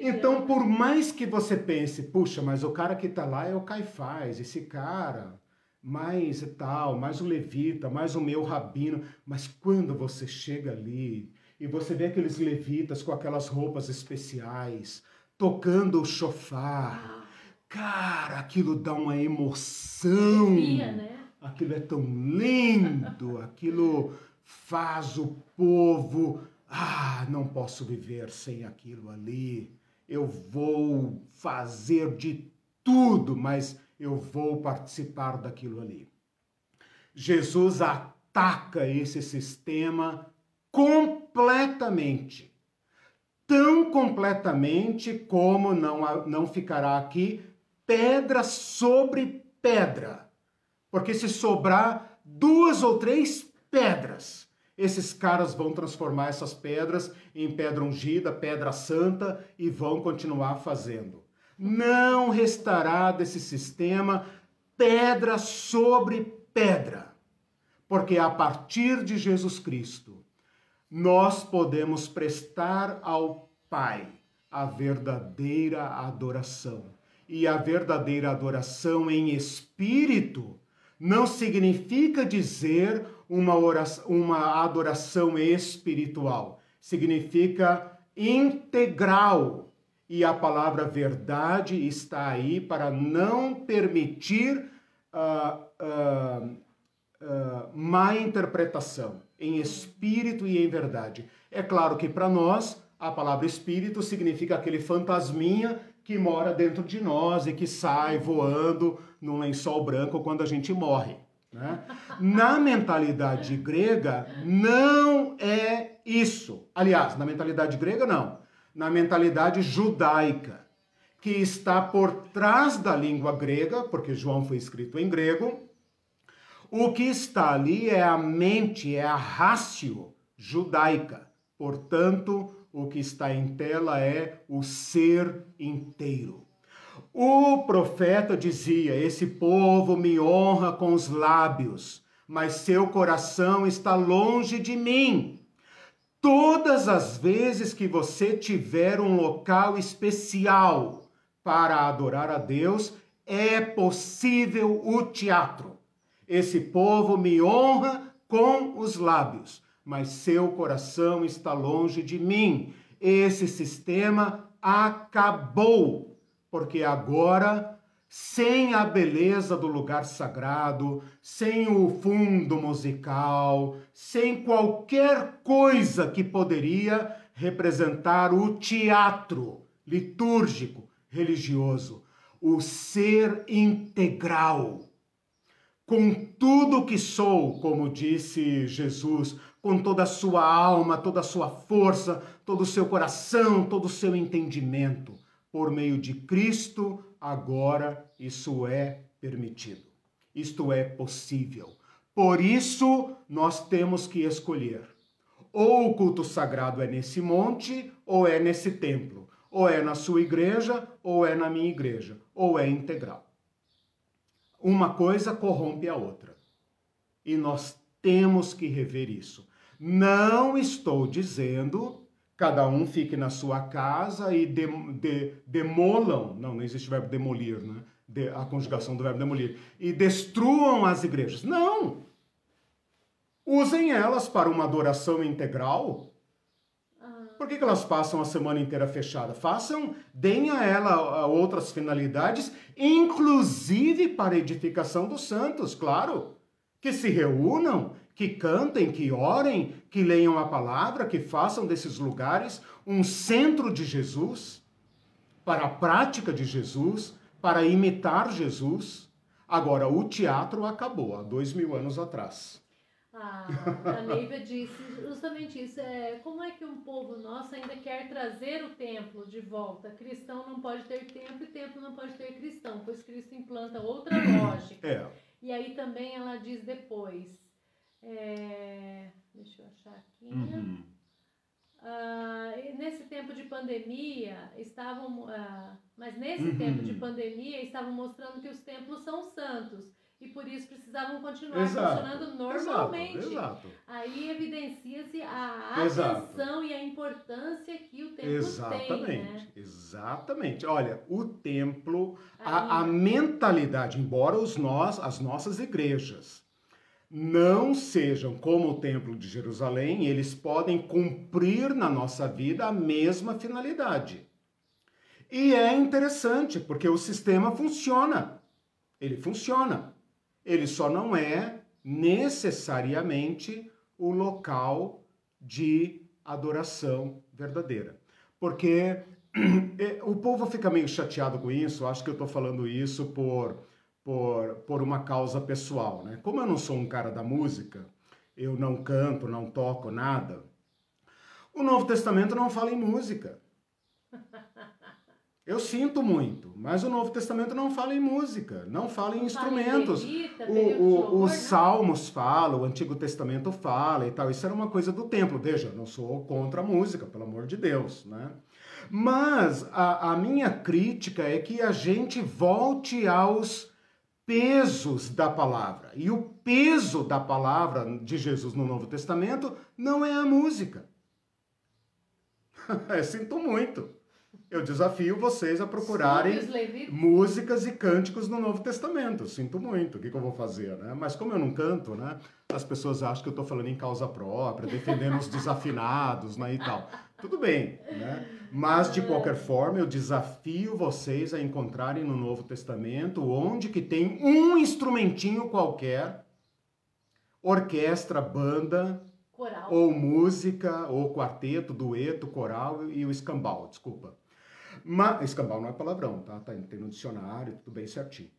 Então, por mais que você pense, puxa, mas o cara que está lá é o Caifás, esse cara, mais e tal, mais o levita, mais o meu rabino, mas quando você chega ali e você vê aqueles levitas com aquelas roupas especiais, tocando o chofar, ah. cara, aquilo dá uma emoção. né? Aquilo é tão lindo, aquilo faz o povo ah, não posso viver sem aquilo ali. eu vou fazer de tudo, mas eu vou participar daquilo ali. Jesus ataca esse sistema completamente. Tão completamente como não, não ficará aqui pedra sobre pedra. Porque se sobrar duas ou três pedras, esses caras vão transformar essas pedras em pedra ungida, pedra santa e vão continuar fazendo. Não restará desse sistema pedra sobre pedra, porque a partir de Jesus Cristo nós podemos prestar ao Pai a verdadeira adoração. E a verdadeira adoração em espírito não significa dizer uma, oração, uma adoração espiritual, significa integral. E a palavra verdade está aí para não permitir uh, uh, uh, má interpretação, em espírito e em verdade. É claro que para nós, a palavra espírito significa aquele fantasminha que mora dentro de nós e que sai voando num lençol branco quando a gente morre. Né? Na mentalidade grega, não é isso. Aliás, na mentalidade grega, não. Na mentalidade judaica, que está por trás da língua grega, porque João foi escrito em grego, o que está ali é a mente, é a rácio judaica. Portanto, o que está em tela é o ser inteiro. O profeta dizia: Esse povo me honra com os lábios, mas seu coração está longe de mim. Todas as vezes que você tiver um local especial para adorar a Deus, é possível o teatro. Esse povo me honra com os lábios, mas seu coração está longe de mim. Esse sistema acabou, porque agora, sem a beleza do lugar sagrado, sem o fundo musical, sem qualquer coisa que poderia representar o teatro litúrgico religioso, o ser integral com tudo que sou, como disse Jesus, com toda a sua alma, toda a sua força, todo o seu coração, todo o seu entendimento. Por meio de Cristo, agora isso é permitido. Isto é possível. Por isso, nós temos que escolher. Ou o culto sagrado é nesse monte, ou é nesse templo. Ou é na sua igreja, ou é na minha igreja. Ou é integral. Uma coisa corrompe a outra. E nós temos que rever isso. Não estou dizendo cada um fique na sua casa e de, de, demolam, não, não existe verbo demolir, né? De, a conjugação do verbo demolir, e destruam as igrejas. Não! Usem elas para uma adoração integral. Por que, que elas passam a semana inteira fechada? Façam, deem a ela outras finalidades, inclusive para a edificação dos santos, claro. Que se reúnam, que cantem, que orem, que leiam a palavra, que façam desses lugares um centro de Jesus, para a prática de Jesus, para imitar Jesus. Agora, o teatro acabou há dois mil anos atrás. Ah, a Neiva disse justamente isso. É, como é que um povo nosso ainda quer trazer o templo de volta? Cristão não pode ter templo e templo não pode ter cristão, pois Cristo implanta outra lógica. É. E aí também ela diz depois, é, deixa eu achar aqui. Uhum. Uh, nesse tempo de pandemia, estavam. Uh, mas nesse uhum. tempo de pandemia, estavam mostrando que os templos são santos e por isso precisavam continuar exato, funcionando normalmente. Exato, exato. Aí evidencia-se a atenção e a importância que o templo exatamente, tem. Né? Exatamente. Olha, o templo, a, a mentalidade, embora os nós, as nossas igrejas não sejam como o Templo de Jerusalém, eles podem cumprir na nossa vida a mesma finalidade. E é interessante, porque o sistema funciona. Ele funciona. Ele só não é necessariamente o local de adoração verdadeira. Porque é, o povo fica meio chateado com isso, acho que eu estou falando isso por, por, por uma causa pessoal, né? Como eu não sou um cara da música, eu não canto, não toco nada, o Novo Testamento não fala em música. Eu sinto muito, mas o Novo Testamento não fala em música, não fala em instrumentos. o, o, os Salmos falam, o Antigo Testamento fala e tal. Isso era uma coisa do templo. Veja, não sou contra a música, pelo amor de Deus, né? Mas a, a minha crítica é que a gente volte aos pesos da palavra. E o peso da palavra de Jesus no Novo Testamento não é a música. Sinto muito eu desafio vocês a procurarem músicas e cânticos no Novo Testamento. Sinto muito, o que, que, eu vou fazer, né? Mas como eu não canto, né? As pessoas acham que eu estou falando em causa própria, defendendo os desafinados, né, e tal. Tudo bem, né? Mas de qualquer forma, eu desafio vocês a encontrarem no Novo Testamento onde que tem um instrumentinho qualquer, orquestra, banda, Coral. ou música, ou quarteto, dueto, coral e o escambau, desculpa. Mas, escambau não é palavrão, tá? tá? Tem no dicionário, tudo bem certinho.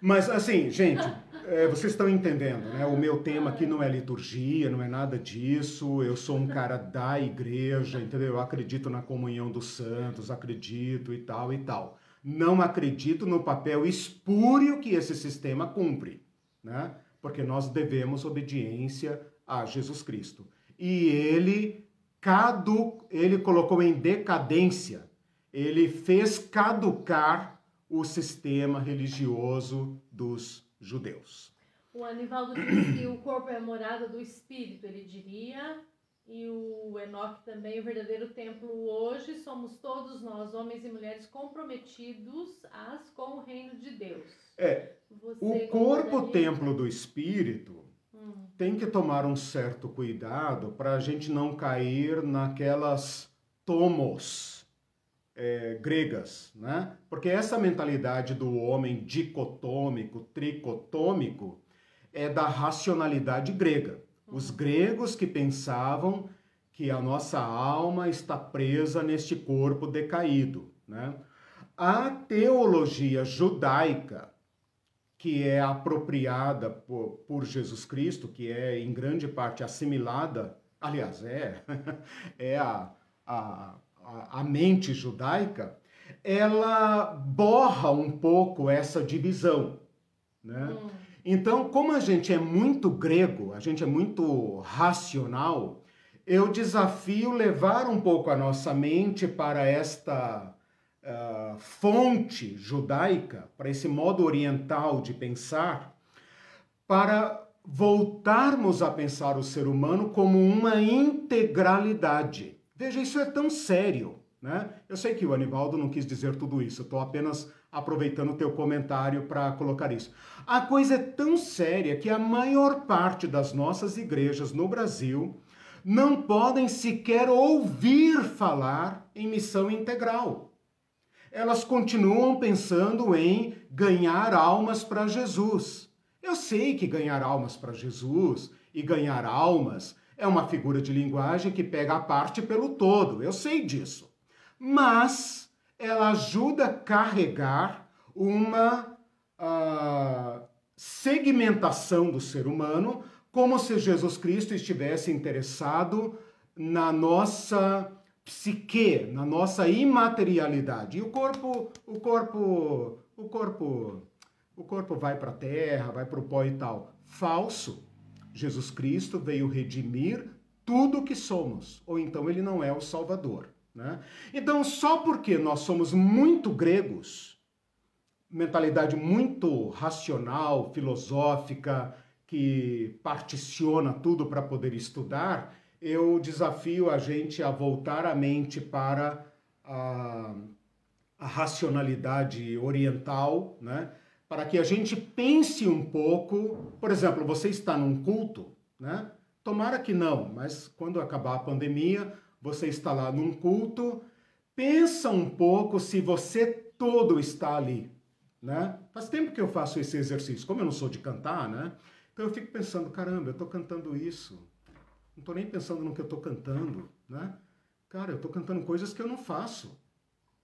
Mas, assim, gente, é, vocês estão entendendo, né? O meu tema aqui não é liturgia, não é nada disso. Eu sou um cara da igreja, entendeu? Eu acredito na comunhão dos santos, acredito e tal e tal. Não acredito no papel espúrio que esse sistema cumpre, né? Porque nós devemos obediência a Jesus Cristo. E ele cadu, ele colocou em decadência ele fez caducar o sistema religioso dos judeus. O Anivaldo diz que o corpo é a morada do espírito, ele diria, e o Enoque também, o verdadeiro templo hoje somos todos nós, homens e mulheres, comprometidos as com o reino de Deus. É, Você o corpo templo do espírito hum. tem que tomar um certo cuidado para a gente não cair naquelas tomos é, gregas, né? Porque essa mentalidade do homem dicotômico, tricotômico, é da racionalidade grega. Os gregos que pensavam que a nossa alma está presa neste corpo decaído, né? A teologia judaica, que é apropriada por, por Jesus Cristo, que é em grande parte assimilada, aliás, é, é a, a a, mente judaica, ela borra um pouco essa divisão. Né? Hum. Então, como a gente é muito grego, a gente é muito racional, eu desafio levar um pouco a nossa mente para esta uh, fonte judaica, para esse modo oriental de pensar, para voltarmos a pensar o ser humano como uma integralidade. Veja, isso é tão sério, né? Eu sei que o Anivaldo não quis dizer tudo isso, estou apenas aproveitando o teu comentário para colocar isso. A coisa é tão séria que a maior parte das nossas igrejas no Brasil não podem sequer ouvir falar em missão integral. Elas continuam pensando em ganhar almas para Jesus. Eu sei que ganhar almas para Jesus e ganhar almas é uma figura de linguagem que pega a parte pelo todo, eu sei disso. Mas ela ajuda a carregar uma uh, segmentação do ser humano, como se Jesus Cristo estivesse interessado na nossa psique, na nossa imaterialidade. E o corpo, o corpo, o corpo, o corpo vai para a terra, vai para o pó e tal. Falso. Jesus Cristo veio redimir tudo o que somos, ou então ele não é o Salvador. Né? Então, só porque nós somos muito gregos, mentalidade muito racional, filosófica, que particiona tudo para poder estudar, eu desafio a gente a voltar a mente para a, a racionalidade oriental, né? Para que a gente pense um pouco. Por exemplo, você está num culto, né? Tomara que não, mas quando acabar a pandemia, você está lá num culto, pensa um pouco se você todo está ali, né? Faz tempo que eu faço esse exercício, como eu não sou de cantar, né? Então eu fico pensando, caramba, eu estou cantando isso, não estou nem pensando no que eu estou cantando, né? Cara, eu estou cantando coisas que eu não faço.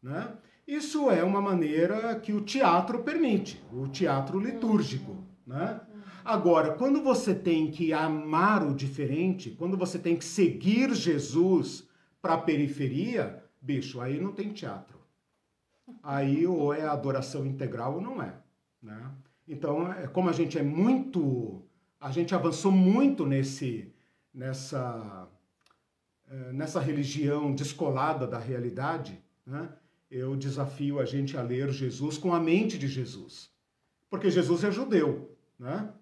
Né? Isso é uma maneira que o teatro permite, o teatro litúrgico. Né? Agora, quando você tem que amar o diferente, quando você tem que seguir Jesus para a periferia, bicho, aí não tem teatro. Aí ou é adoração integral ou não é. Né? Então, é, como a gente é muito. A gente avançou muito nesse, nessa, é, nessa religião descolada da realidade, né? Eu desafio a gente a ler Jesus com a mente de Jesus. Porque Jesus é judeu, né?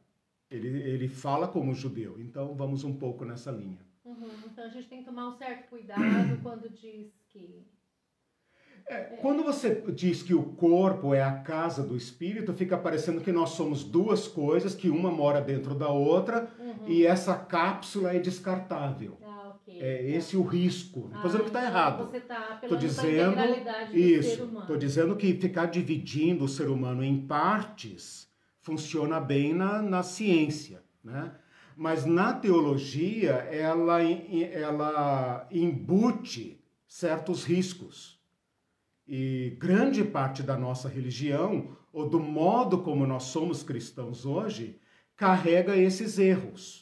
Ele, ele fala como judeu. Então, vamos um pouco nessa linha. Uhum. Então, a gente tem que tomar um certo cuidado quando diz que é, quando você diz que o corpo é a casa do espírito, fica parecendo que nós somos duas coisas, que uma mora dentro da outra uhum. e essa cápsula é descartável. Ah, okay. É tá. esse o risco. Não estou ah, dizendo que está errado. Você está dizendo isso. Estou dizendo que ficar dividindo o ser humano em partes funciona bem na, na ciência, né? Mas na teologia ela, ela embute certos riscos. E grande parte da nossa religião, ou do modo como nós somos cristãos hoje, carrega esses erros.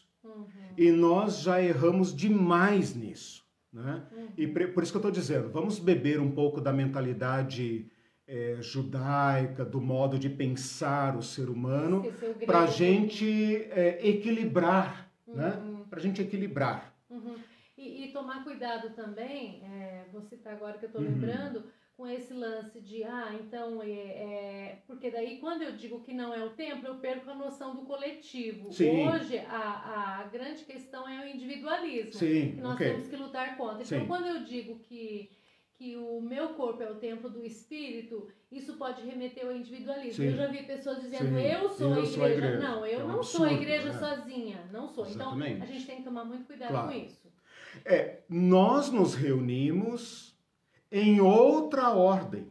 E nós já erramos demais nisso. Né? Uhum. E por isso que eu estou dizendo, vamos beber um pouco da mentalidade é, judaica, do modo de pensar o ser humano, para a gente é, equilibrar, né? uhum. né? Para a gente equilibrar. Uhum. E, e, tomar cuidado também, é, vou citar agora que eu estou uhum. lembrando, com esse lance de, ah, então, é, é, Porque daí, quando eu digo que não é o templo, eu perco a noção do coletivo. Sim. Hoje, a, a grande questão é o individualismo, Sim, que nós okay. temos que lutar contra. Então, Sim. quando eu digo que, que o meu corpo é o templo do espírito, isso pode remeter ao individualismo. Sim. Eu já vi pessoas dizendo, eu sou, eu a, igreja. sou a igreja. Não, eu é um não absurdo, sou a igreja né? sozinha. Não sou. Exatamente. Então, a gente tem que tomar muito cuidado claro. com isso. É, nós nos reunimos em outra ordem.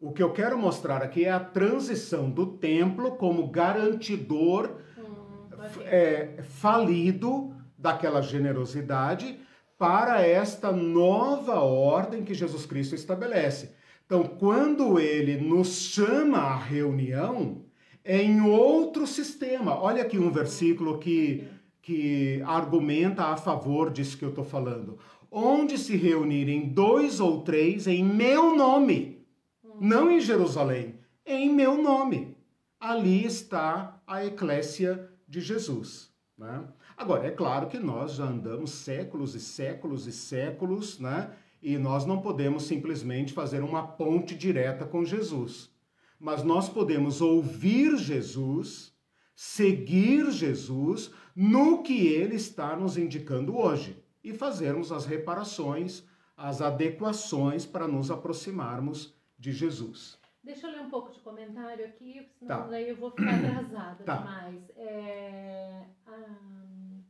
O que eu quero mostrar aqui é a transição do templo como garantidor hum, é, falido daquela generosidade para esta nova ordem que Jesus Cristo estabelece. Então, quando ele nos chama à reunião, é em outro sistema. Olha aqui um versículo que, que argumenta a favor disso que eu estou falando onde se reunirem dois ou três em meu nome, não em Jerusalém, em meu nome. Ali está a eclésia de Jesus. Né? Agora, é claro que nós já andamos séculos e séculos e séculos, né? e nós não podemos simplesmente fazer uma ponte direta com Jesus. Mas nós podemos ouvir Jesus, seguir Jesus no que ele está nos indicando hoje e fazermos as reparações, as adequações para nos aproximarmos de Jesus. Deixa eu ler um pouco de comentário aqui, senão tá. daí eu vou ficar atrasada tá. demais. É, ah,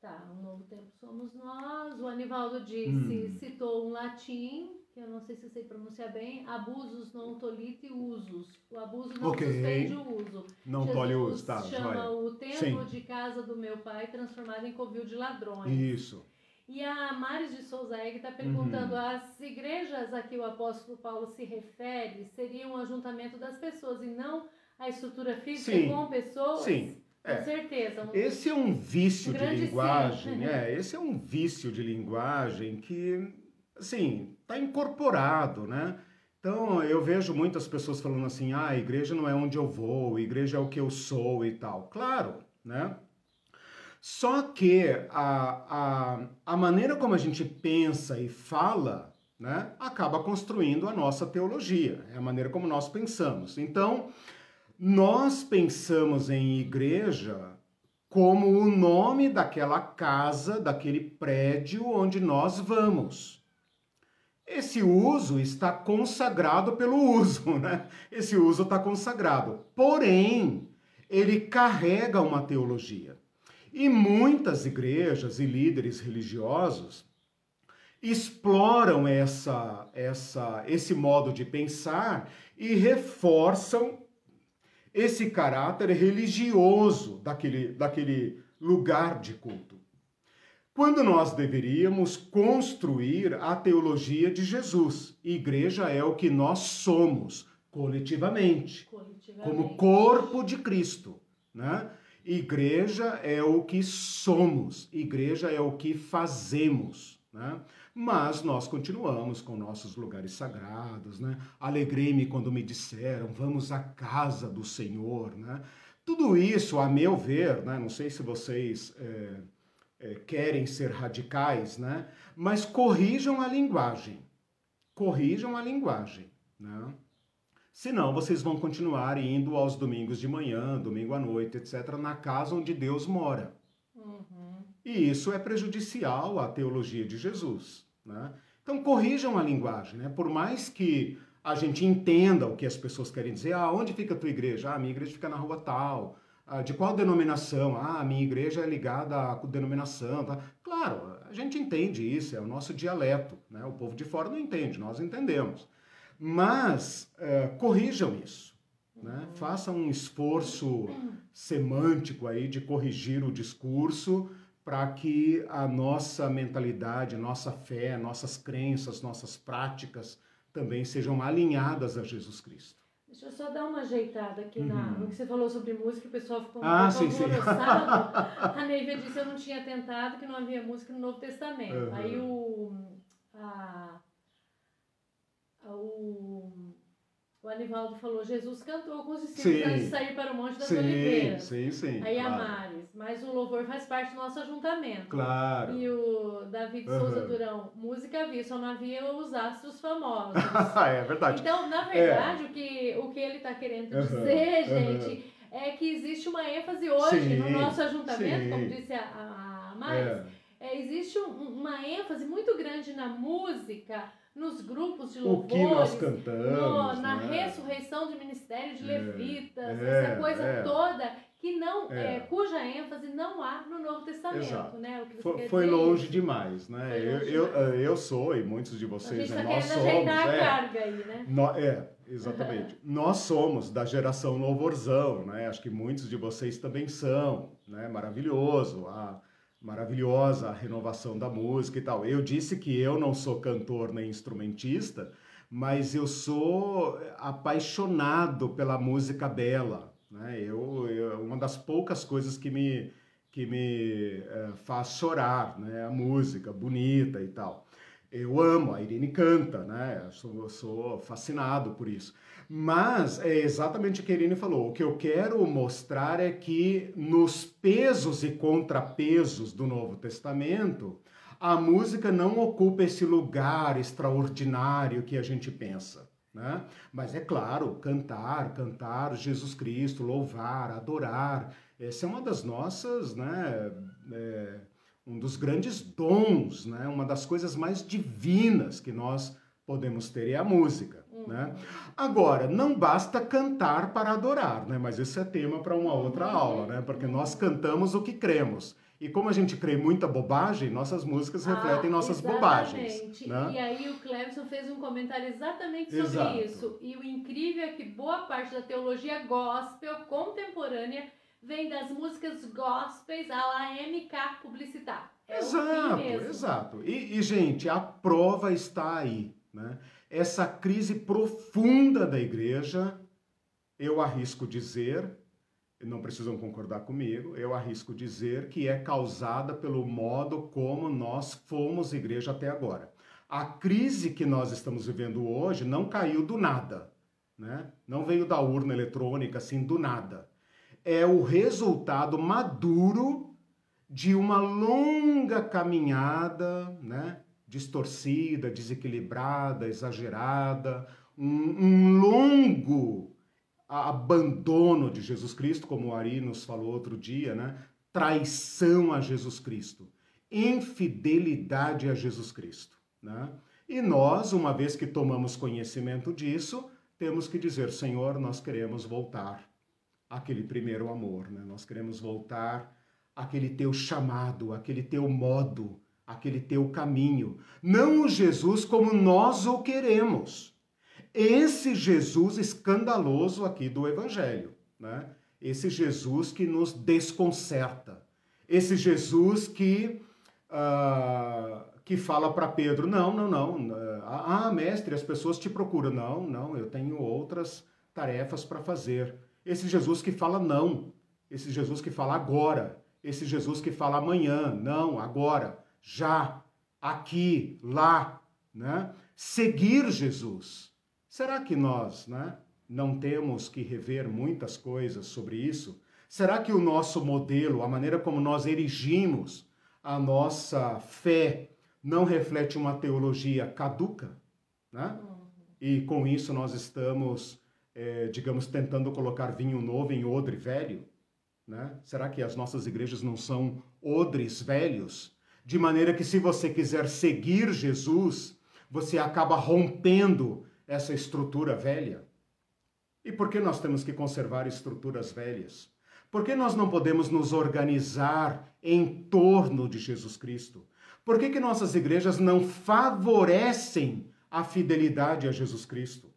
tá, um novo tempo somos nós. O Anivaldo disse, hum. citou um latim que eu não sei se eu sei pronunciar bem, abusos não tolite usos. O abuso não okay. suspende o uso. Não tolhe o uso, tá. chama joia. o templo Sim. de casa do meu pai transformado em covil de ladrões. Isso. E a Maris de Souza Egg está perguntando: uhum. as igrejas a que o apóstolo Paulo se refere seriam um ajuntamento das pessoas e não a estrutura física Sim. com pessoas? Sim. Com é. certeza. Um, esse é um vício um de linguagem, é, esse é um vício de linguagem que assim, está incorporado, né? Então eu vejo muitas pessoas falando assim: ah, a igreja não é onde eu vou, a igreja é o que eu sou e tal. Claro, né? Só que a, a, a maneira como a gente pensa e fala, né, acaba construindo a nossa teologia, é a maneira como nós pensamos. Então, nós pensamos em igreja como o nome daquela casa, daquele prédio onde nós vamos. Esse uso está consagrado pelo uso, né? Esse uso está consagrado. Porém, ele carrega uma teologia. E muitas igrejas e líderes religiosos exploram essa, essa, esse modo de pensar e reforçam esse caráter religioso daquele, daquele lugar de culto. Quando nós deveríamos construir a teologia de Jesus. Igreja é o que nós somos coletivamente, coletivamente. como corpo de Cristo, né? Igreja é o que somos, igreja é o que fazemos, né? Mas nós continuamos com nossos lugares sagrados, né? Alegrei-me quando me disseram, vamos à casa do Senhor, né? Tudo isso, a meu ver, né? Não sei se vocês é, é, querem ser radicais, né? Mas corrijam a linguagem, corrijam a linguagem, né? Senão, vocês vão continuar indo aos domingos de manhã, domingo à noite, etc., na casa onde Deus mora. Uhum. E isso é prejudicial à teologia de Jesus. Né? Então, corrijam a linguagem. Né? Por mais que a gente entenda o que as pessoas querem dizer, ah, onde fica a tua igreja? Ah, minha igreja fica na rua tal. Ah, de qual denominação? Ah, minha igreja é ligada à denominação. Tá? Claro, a gente entende isso, é o nosso dialeto. Né? O povo de fora não entende, nós entendemos. Mas é, corrijam isso. Né? Façam um esforço semântico aí de corrigir o discurso para que a nossa mentalidade, nossa fé, nossas crenças, nossas práticas também sejam alinhadas a Jesus Cristo. Deixa eu só dar uma ajeitada aqui uhum. na, no que você falou sobre música, o pessoal ficou um ah, pouco sim, sim. a Neivia disse eu não tinha tentado que não havia música no Novo Testamento. Uhum. Aí o, a, o, o Anivaldo falou, Jesus cantou com os discípulos antes de sair para o Monte das sim, Oliveiras. Sim, sim, Aí claro. a Maris, mas o louvor faz parte do nosso ajuntamento. Claro. E o David uhum. Souza Durão, música havia, só não havia os astros famosos. é verdade. Então, na verdade, é. o, que, o que ele está querendo uhum. dizer, gente, é que existe uma ênfase hoje sim, no nosso ajuntamento, sim. como disse a, a, a Maris, é. É, existe um, uma ênfase muito grande na música nos grupos de louvores, o que nós cantamos, no, na né? ressurreição do ministério de é, levitas, é, essa coisa é. toda que não, é. é. cuja ênfase não há no Novo Testamento, Exato. né? foi, foi longe demais, né? Eu, longe eu, demais. eu sou e muitos de vocês, né? Tá nós somos, a é, carga aí, né? No, é, exatamente. nós somos da geração louvorzão, né? Acho que muitos de vocês também são, né? Maravilhoso. A, maravilhosa a renovação da música e tal. Eu disse que eu não sou cantor nem instrumentista, mas eu sou apaixonado pela música bela. Né? Eu, eu, uma das poucas coisas que me, que me é, faz chorar, né? a música bonita e tal. Eu amo, a Irene canta, né? Eu sou, eu sou fascinado por isso. Mas é exatamente o que a falou. O que eu quero mostrar é que nos pesos e contrapesos do Novo Testamento, a música não ocupa esse lugar extraordinário que a gente pensa. Né? Mas é claro, cantar, cantar Jesus Cristo, louvar, adorar, essa é uma das nossas, né? É, um dos grandes dons, né? Uma das coisas mais divinas que nós podemos ter é a música. Né? Agora, não basta cantar para adorar, né? mas isso é tema para uma outra uhum. aula, né? porque nós cantamos o que cremos. E como a gente crê muita bobagem, nossas músicas ah, refletem nossas exatamente. bobagens. Né? E aí o Clebson fez um comentário exatamente sobre Exato. isso. E o incrível é que boa parte da teologia gospel contemporânea vem das músicas gospels à la MK publicitar. É exato, exato. E, e, gente, a prova está aí. Né? Essa crise profunda da igreja, eu arrisco dizer, não precisam concordar comigo, eu arrisco dizer que é causada pelo modo como nós fomos igreja até agora. A crise que nós estamos vivendo hoje não caiu do nada, né? não veio da urna eletrônica assim do nada. É o resultado maduro de uma longa caminhada, né? Distorcida, desequilibrada, exagerada, um, um longo abandono de Jesus Cristo, como o Ari nos falou outro dia, né? Traição a Jesus Cristo, infidelidade a Jesus Cristo, né? E nós, uma vez que tomamos conhecimento disso, temos que dizer, Senhor, nós queremos voltar àquele primeiro amor, né? Nós queremos voltar àquele teu chamado, àquele teu modo, aquele teu caminho. Não o Jesus como nós o queremos. Esse Jesus escandaloso aqui do Evangelho, né? Esse Jesus que nos desconcerta. Esse Jesus que uh, que fala para Pedro: não, não, não, ah, ah, mestre, as pessoas te procuram. Não, não, eu tenho outras tarefas para fazer. Esse Jesus que fala não, esse Jesus que fala agora, esse Jesus que fala amanhã, não, agora, já, aqui, lá, né? Seguir Jesus. Será que nós, né, não temos que rever muitas coisas sobre isso? Será que o nosso modelo, a maneira como nós erigimos a nossa fé, não reflete uma teologia caduca? Né? E com isso nós estamos, é, digamos, tentando colocar vinho novo em odre velho? Né? Será que as nossas igrejas não são odres velhos? De maneira que, se você quiser seguir Jesus, você acaba rompendo essa estrutura velha. E por que nós temos que conservar estruturas velhas? Por que nós não podemos nos organizar em torno de Jesus Cristo? Por que, que nossas igrejas não favorecem a fidelidade a Jesus Cristo?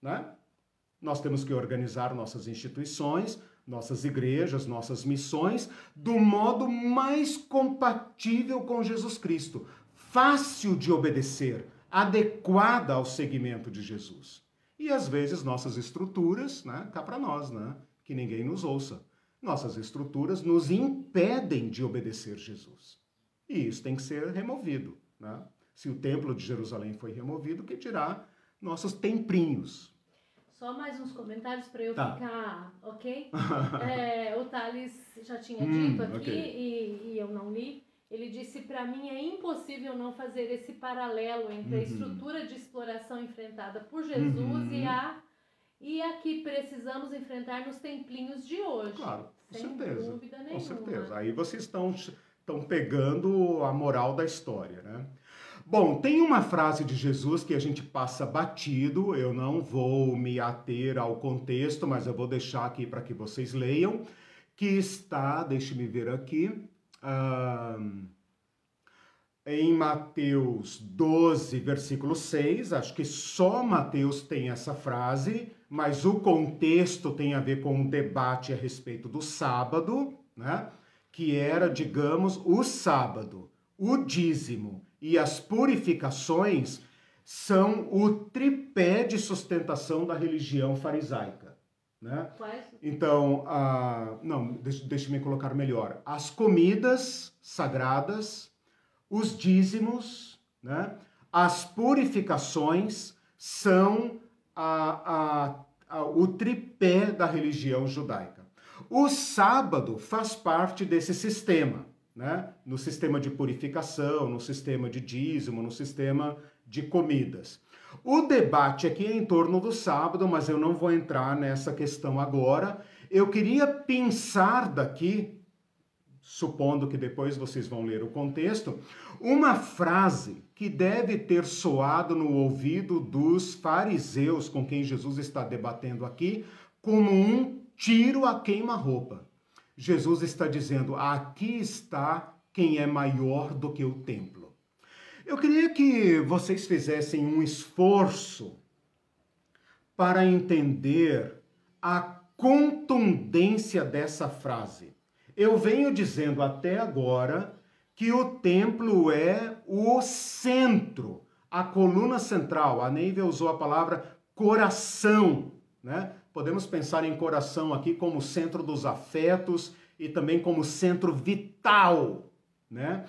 Né? Nós temos que organizar nossas instituições, nossas igrejas, nossas missões, do modo mais compatível com Jesus Cristo, fácil de obedecer, adequada ao segmento de Jesus. E às vezes nossas estruturas, né, cá para nós, né, que ninguém nos ouça, nossas estruturas nos impedem de obedecer Jesus. E isso tem que ser removido. Né? Se o templo de Jerusalém foi removido, que dirá nossos templinhos, só mais uns comentários para eu tá. ficar, ok? é, o Thales já tinha hum, dito aqui okay. e, e, eu não li. Ele disse: para mim é impossível não fazer esse paralelo entre uhum. a estrutura de exploração enfrentada por Jesus uhum. e a e a que precisamos enfrentar nos templinhos de hoje. Claro, com Sem certeza. Dúvida nenhuma. Com certeza. Aí vocês estão, estão pegando a moral da história, né? Bom, tem uma frase de Jesus que a gente passa batido, eu não vou me ater ao contexto, mas eu vou deixar aqui para que vocês leiam, que está, deixe-me ver aqui, uh, em Mateus 12, versículo 6, acho que só Mateus tem essa frase, mas o contexto tem a ver com um debate a respeito do sábado, né? Que era, digamos, o sábado, o dízimo e as purificações são o tripé de sustentação da religião farisaica. Né? Então, a, não, deixa, deixa me colocar melhor. As comidas sagradas, os dízimos, né? as purificações são a, a, a, o tripé da religião judaica. O sábado faz parte desse sistema né? no sistema de purificação, no sistema de dízimo, no sistema de comidas. O debate aqui é em torno do sábado, mas eu não vou entrar nessa questão agora. Eu queria pensar daqui, supondo que depois vocês vão ler o contexto, uma frase que deve ter soado no ouvido dos fariseus com quem Jesus está debatendo aqui, como um tiro a queima-roupa. Jesus está dizendo: aqui está quem é maior do que o templo. Eu queria que vocês fizessem um esforço para entender a contundência dessa frase. Eu venho dizendo até agora que o templo é o centro, a coluna central. A Neiva usou a palavra coração, né? Podemos pensar em coração aqui como centro dos afetos e também como centro vital, né?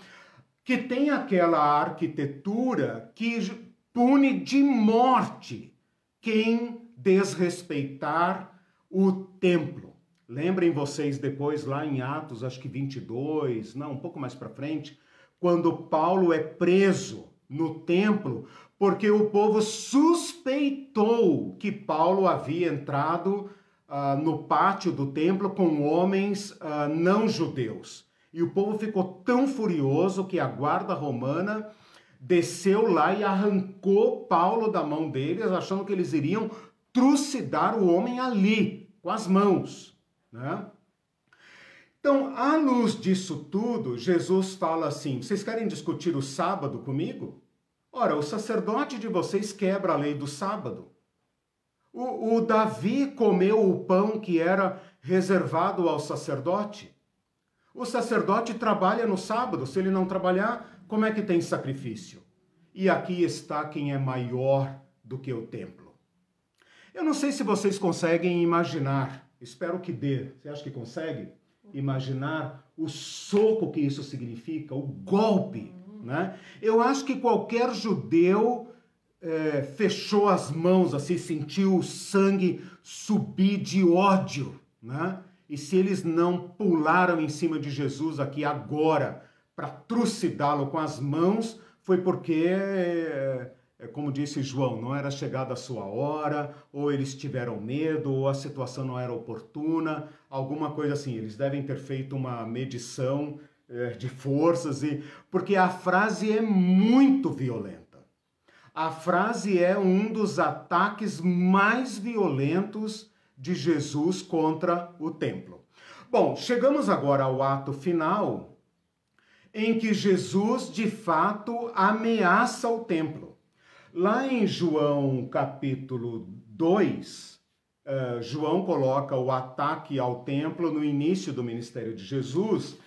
Que tem aquela arquitetura que pune de morte quem desrespeitar o templo. Lembrem vocês depois lá em Atos, acho que 22, não, um pouco mais para frente, quando Paulo é preso no templo porque o povo suspeitou que Paulo havia entrado uh, no pátio do templo com homens uh, não judeus. E o povo ficou tão furioso que a guarda romana desceu lá e arrancou Paulo da mão deles, achando que eles iriam trucidar o homem ali, com as mãos. Né? Então, à luz disso tudo, Jesus fala assim: vocês querem discutir o sábado comigo? Ora, o sacerdote de vocês quebra a lei do sábado. O, o Davi comeu o pão que era reservado ao sacerdote. O sacerdote trabalha no sábado, se ele não trabalhar, como é que tem sacrifício? E aqui está quem é maior do que o templo. Eu não sei se vocês conseguem imaginar, espero que dê. Você acha que consegue imaginar o soco que isso significa, o golpe, né? Eu acho que qualquer judeu é, fechou as mãos, assim, sentiu o sangue subir de ódio, né? E se eles não pularam em cima de Jesus aqui agora para trucidá-lo com as mãos, foi porque, é, é, como disse João, não era chegada a sua hora, ou eles tiveram medo, ou a situação não era oportuna, alguma coisa assim. Eles devem ter feito uma medição de forças, e porque a frase é muito violenta. A frase é um dos ataques mais violentos de Jesus contra o templo. Bom, chegamos agora ao ato final, em que Jesus de fato ameaça o templo. Lá em João capítulo 2, uh, eh, João coloca o ataque ao templo no início do ministério de Jesus.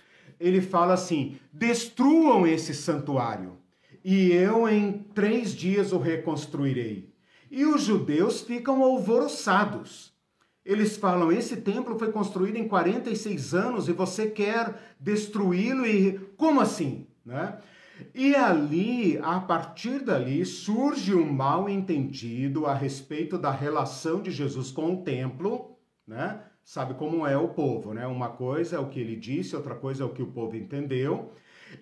Ele fala assim: destruam esse santuário e eu em três dias o reconstruirei. E os judeus ficam alvoroçados. Eles falam: esse templo foi construído em 46 anos e você quer destruí-lo e como assim, né? E ali, a partir dali, surge um mal entendido a respeito da relação de Jesus com o templo, né? Sabe como é o povo, né? Uma coisa é o que ele disse, outra coisa é o que o povo entendeu.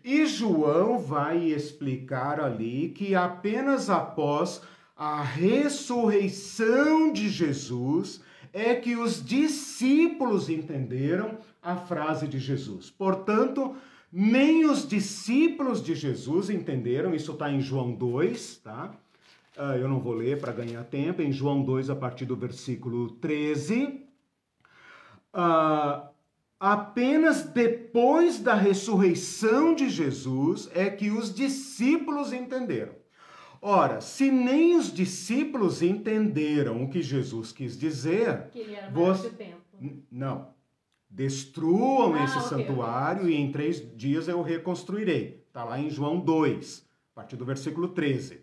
E João vai explicar ali que apenas após a ressurreição de Jesus é que os discípulos entenderam a frase de Jesus. Portanto, nem os discípulos de Jesus entenderam, isso está em João 2, tá? Uh, eu não vou ler para ganhar tempo, em João 2, a partir do versículo 13. Uh, Apenas depois da ressurreição de Jesus é que os discípulos entenderam. Ora, se nem os discípulos entenderam o que Jesus quis dizer, que ele era você... tempo. Não. Destruam ah, esse okay, santuário okay. e em três dias eu o reconstruirei. Está lá em João 2, a partir do versículo 13.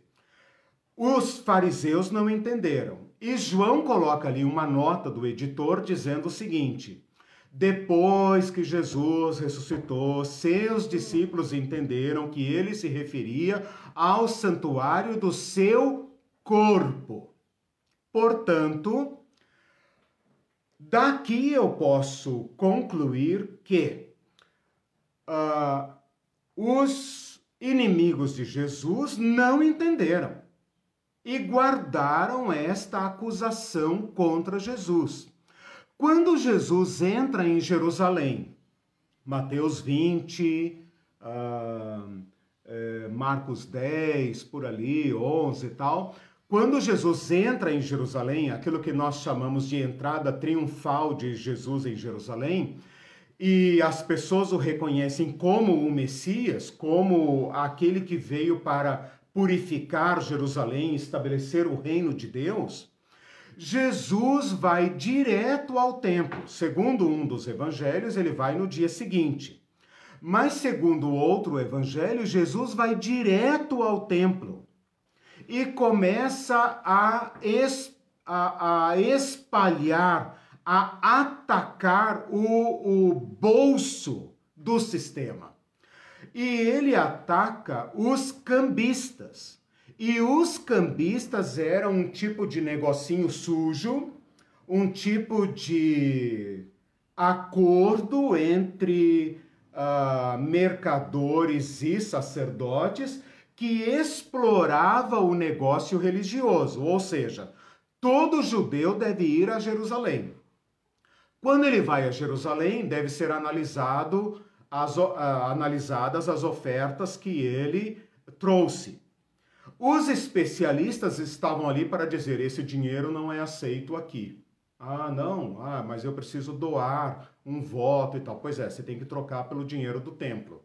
Os fariseus não entenderam. E João coloca ali uma nota do editor dizendo o seguinte: depois que Jesus ressuscitou, seus discípulos entenderam que ele se referia ao santuário do seu corpo. Portanto, daqui eu posso concluir que uh, os inimigos de Jesus não entenderam e guardaram esta acusação contra Jesus. Quando Jesus entra em Jerusalém, Mateus 20, uh, é, Marcos 10, por ali, 11 e tal, quando Jesus entra em Jerusalém, aquilo que nós chamamos de entrada triunfal de Jesus em Jerusalém, e as pessoas o reconhecem como o Messias, como aquele que veio para purificar Jerusalém, estabelecer o reino de Deus, Jesus vai direto ao templo. Segundo um dos evangelhos, ele vai no dia seguinte. Mas, segundo outro evangelho, Jesus vai direto ao templo e começa a, es, a, a espalhar, a atacar o, o bolso do sistema. E ele ataca os cambistas. E os cambistas eram um tipo de negocinho sujo, um tipo de acordo entre uh, mercadores e sacerdotes que explorava o negócio religioso, ou seja, todo judeu deve ir a Jerusalém. Quando ele vai a Jerusalém, deve ser analisado as, uh, analisadas as ofertas que ele trouxe. Os especialistas estavam ali para dizer: esse dinheiro não é aceito aqui. Ah, não, ah, mas eu preciso doar um voto e tal. Pois é, você tem que trocar pelo dinheiro do templo.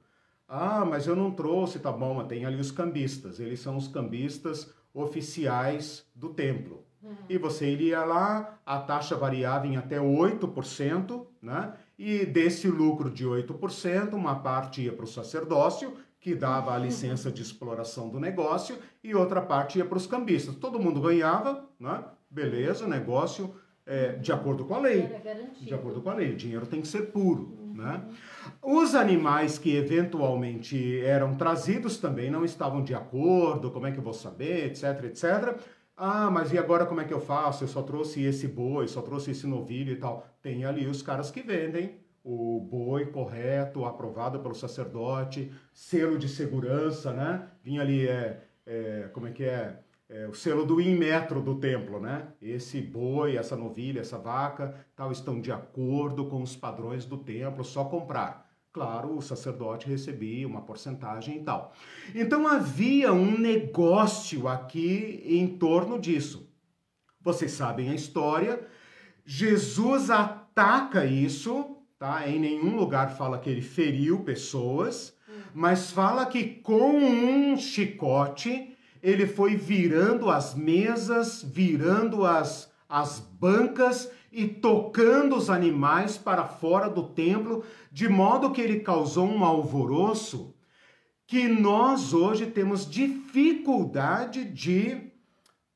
Ah, mas eu não trouxe, tá bom, mas tem ali os cambistas. Eles são os cambistas oficiais do templo. Uhum. E você iria lá, a taxa variava em até 8%, né? E desse lucro de 8%, uma parte ia para o sacerdócio, que dava a licença de exploração do negócio, e outra parte ia para os cambistas. Todo mundo ganhava, né? beleza, negócio é, de acordo com a lei. De acordo com a lei, o dinheiro tem que ser puro. Uhum. Né? Os animais que eventualmente eram trazidos também não estavam de acordo, como é que eu vou saber, etc, etc. Ah, mas e agora como é que eu faço? Eu só trouxe esse boi, só trouxe esse novilho e tal. Tem ali os caras que vendem o boi correto, aprovado pelo sacerdote, selo de segurança, né? Vinha ali, é, é como é que é? é? O selo do inmetro do templo, né? Esse boi, essa novilha, essa vaca, tal, estão de acordo com os padrões do templo, só comprar. Claro, o sacerdote recebia uma porcentagem e tal. Então havia um negócio aqui em torno disso. Vocês sabem a história. Jesus ataca isso tá? Em nenhum lugar fala que ele feriu pessoas, mas fala que com um chicote ele foi virando as mesas, virando as, as bancas e tocando os animais para fora do templo, de modo que ele causou um alvoroço que nós hoje temos dificuldade de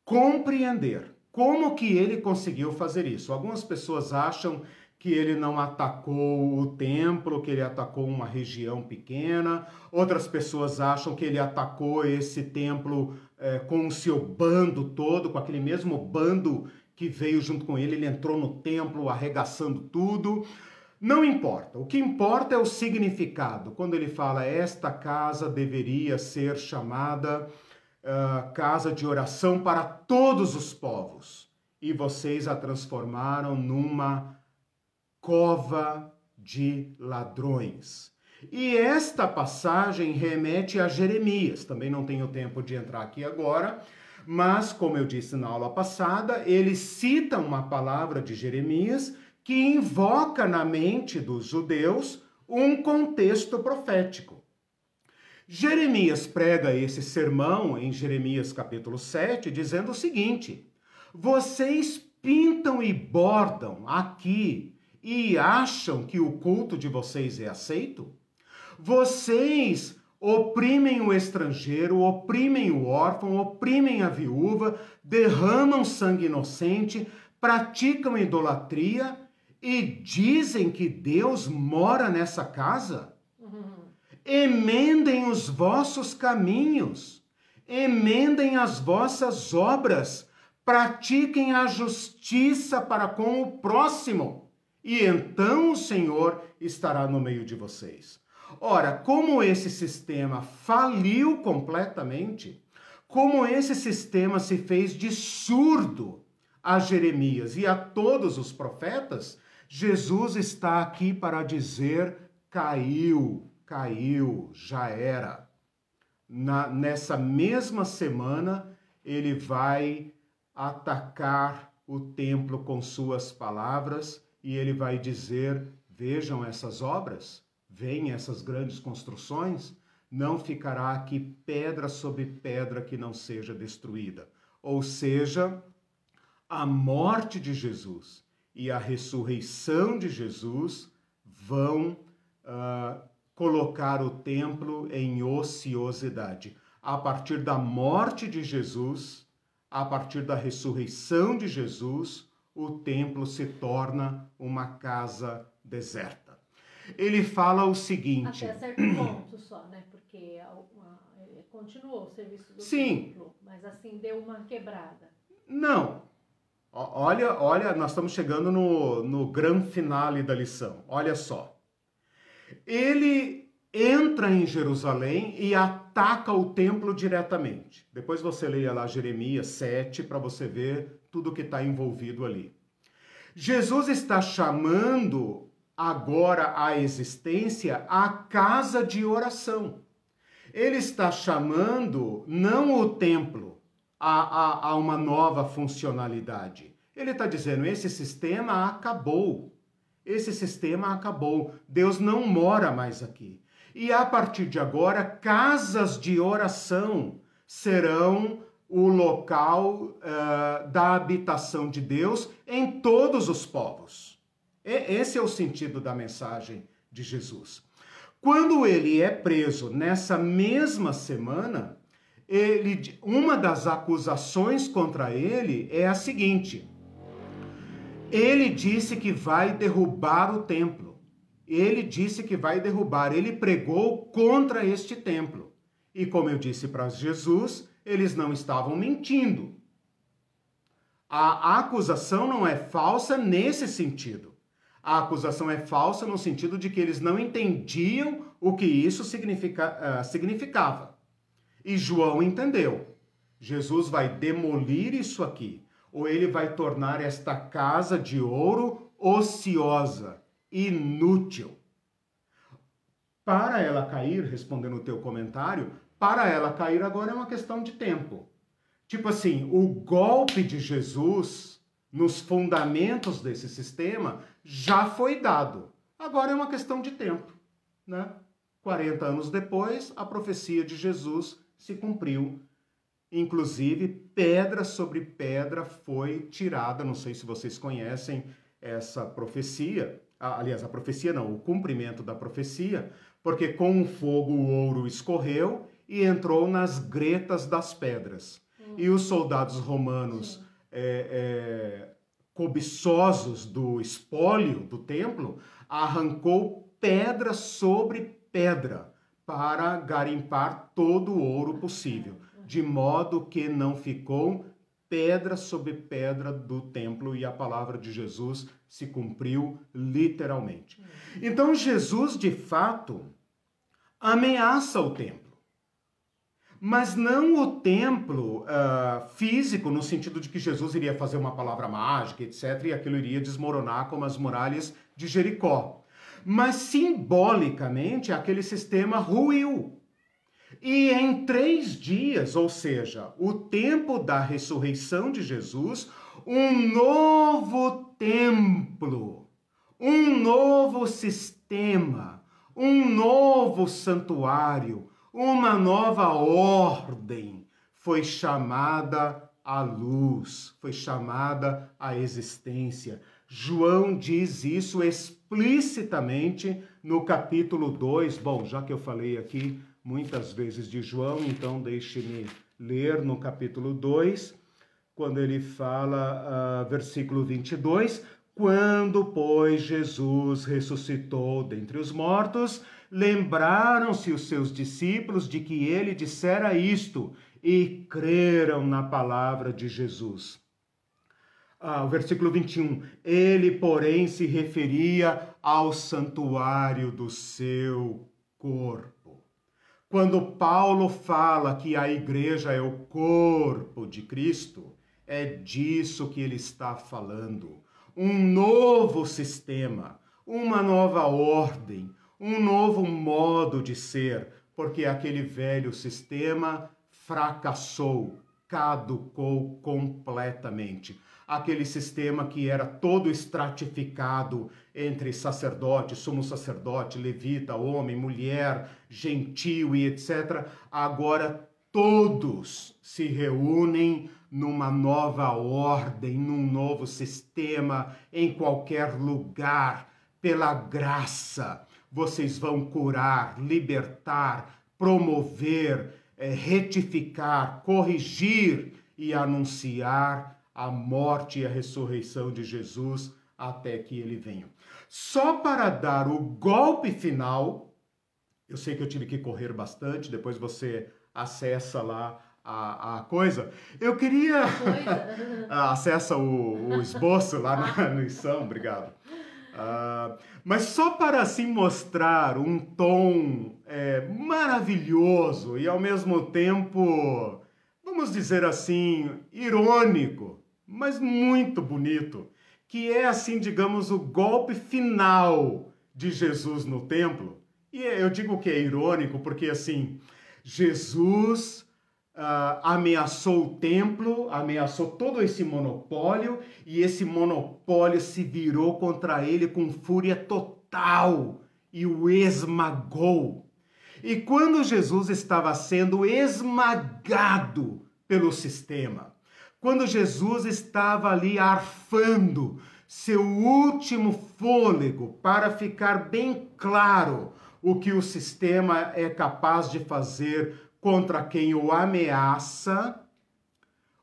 compreender. Como que ele conseguiu fazer isso? Algumas pessoas acham que ele não atacou o templo, que ele atacou uma região pequena. Outras pessoas acham que ele atacou esse templo é, com o seu bando todo, com aquele mesmo bando que veio junto com ele. Ele entrou no templo arregaçando tudo. Não importa. O que importa é o significado. Quando ele fala esta casa deveria ser chamada uh, casa de oração para todos os povos, e vocês a transformaram numa cova de ladrões. E esta passagem remete a Jeremias. Também não tenho tempo de entrar aqui agora, mas, como eu disse na aula passada, ele cita uma palavra de Jeremias que invoca na mente dos judeus um contexto profético. Jeremias prega esse sermão em Jeremias capítulo 7, dizendo o seguinte: Vocês pintam e bordam aqui e acham que o culto de vocês é aceito? Vocês oprimem o estrangeiro, oprimem o órfão, oprimem a viúva, derramam sangue inocente, praticam idolatria e dizem que Deus mora nessa casa? Emendem os vossos caminhos, emendem as vossas obras, pratiquem a justiça para com o próximo e então o Senhor estará no meio de vocês. Ora, como esse sistema faliu completamente, como esse sistema se fez de surdo a Jeremias e a todos os profetas, Jesus está aqui para dizer: caiu, caiu, já era. Na, nessa mesma semana, ele vai atacar o templo com suas palavras e ele vai dizer: Vejam essas obras, veem essas grandes construções, não ficará aqui pedra sobre pedra que não seja destruída. Ou seja, a morte de Jesus e a ressurreição de Jesus vão uh, colocar o templo em ociosidade. A partir da morte de Jesus, a partir da ressurreição de Jesus, o templo se torna uma casa deserta. Ele fala o seguinte. Até certo ponto só, né? Porque continuou o serviço do Sim. templo, mas assim deu uma quebrada. Não. Olha, olha, nós estamos chegando no, no grande finale da lição. Olha só. Ele entra em Jerusalém e ataca o templo diretamente. Depois você leia lá Jeremias 7 para você ver tudo que está envolvido ali. Jesus está chamando agora à existência a casa de oração. Ele está chamando não o templo a, a, a uma nova funcionalidade. Ele está dizendo: esse sistema acabou. Esse sistema acabou. Deus não mora mais aqui. E a partir de agora, casas de oração serão o local uh, da habitação de Deus em todos os povos. Esse é o sentido da mensagem de Jesus. Quando ele é preso nessa mesma semana, ele, uma das acusações contra ele é a seguinte: ele disse que vai derrubar o templo. Ele disse que vai derrubar. Ele pregou contra este templo. E como eu disse para Jesus, eles não estavam mentindo. A acusação não é falsa nesse sentido. A acusação é falsa no sentido de que eles não entendiam o que isso significa, uh, significava. E João entendeu. Jesus vai demolir isso aqui, ou ele vai tornar esta casa de ouro ociosa, inútil. Para ela cair, respondendo o teu comentário, para ela cair agora é uma questão de tempo. Tipo assim, o golpe de Jesus nos fundamentos desse sistema já foi dado. Agora é uma questão de tempo, né? 40 anos depois, a profecia de Jesus se cumpriu. Inclusive, pedra sobre pedra foi tirada. Não sei se vocês conhecem essa profecia. Aliás, a profecia não, o cumprimento da profecia, porque com o fogo o ouro escorreu e entrou nas gretas das pedras. Hum. E os soldados romanos é, é, cobiçosos do espólio do templo arrancou pedra sobre pedra para garimpar todo o ouro possível, de modo que não ficou pedra sobre pedra do templo e a palavra de Jesus se cumpriu literalmente. Então Jesus, de fato, ameaça o templo. Mas não o templo uh, físico, no sentido de que Jesus iria fazer uma palavra mágica, etc., e aquilo iria desmoronar como as muralhas de Jericó mas simbolicamente aquele sistema ruiu. E em três dias, ou seja, o tempo da ressurreição de Jesus, um novo templo, um novo sistema, um novo santuário, uma nova ordem foi chamada à luz, foi chamada à existência. João diz isso explicitamente no capítulo 2. Bom, já que eu falei aqui muitas vezes de João, então deixe-me ler no capítulo 2, quando ele fala, uh, versículo 22, quando, pois, Jesus ressuscitou dentre os mortos, lembraram-se os seus discípulos de que ele dissera isto e creram na palavra de Jesus ah, o versículo 21. Ele, porém, se referia ao santuário do seu corpo. Quando Paulo fala que a igreja é o corpo de Cristo, é disso que ele está falando. Um novo sistema, uma nova ordem, um novo modo de ser, porque aquele velho sistema fracassou, caducou completamente aquele sistema que era todo estratificado entre sacerdote, sumo sacerdote, levita, homem, mulher, gentil e etc. Agora todos se reúnem numa nova ordem, num novo sistema, em qualquer lugar, pela graça. Vocês vão curar, libertar, promover, eh, retificar, corrigir e anunciar a morte e a ressurreição de Jesus até que ele venha. Só para dar o golpe final, eu sei que eu tive que correr bastante, depois você acessa lá a, a coisa. Eu queria. acessa o, o, esboço lá na, no Ição, obrigado. Uh, mas só para assim mostrar um tom é, maravilhoso e ao mesmo tempo, vamos dizer assim, irônico mas muito bonito, que é assim, digamos, o golpe final de Jesus no templo. E eu digo que é irônico porque assim, Jesus uh, ameaçou o templo, ameaçou todo esse monopólio e esse monopólio se virou contra ele com fúria total e o esmagou. E quando Jesus estava sendo esmagado pelo sistema, quando Jesus estava ali arfando, seu último fôlego para ficar bem claro o que o sistema é capaz de fazer contra quem o ameaça,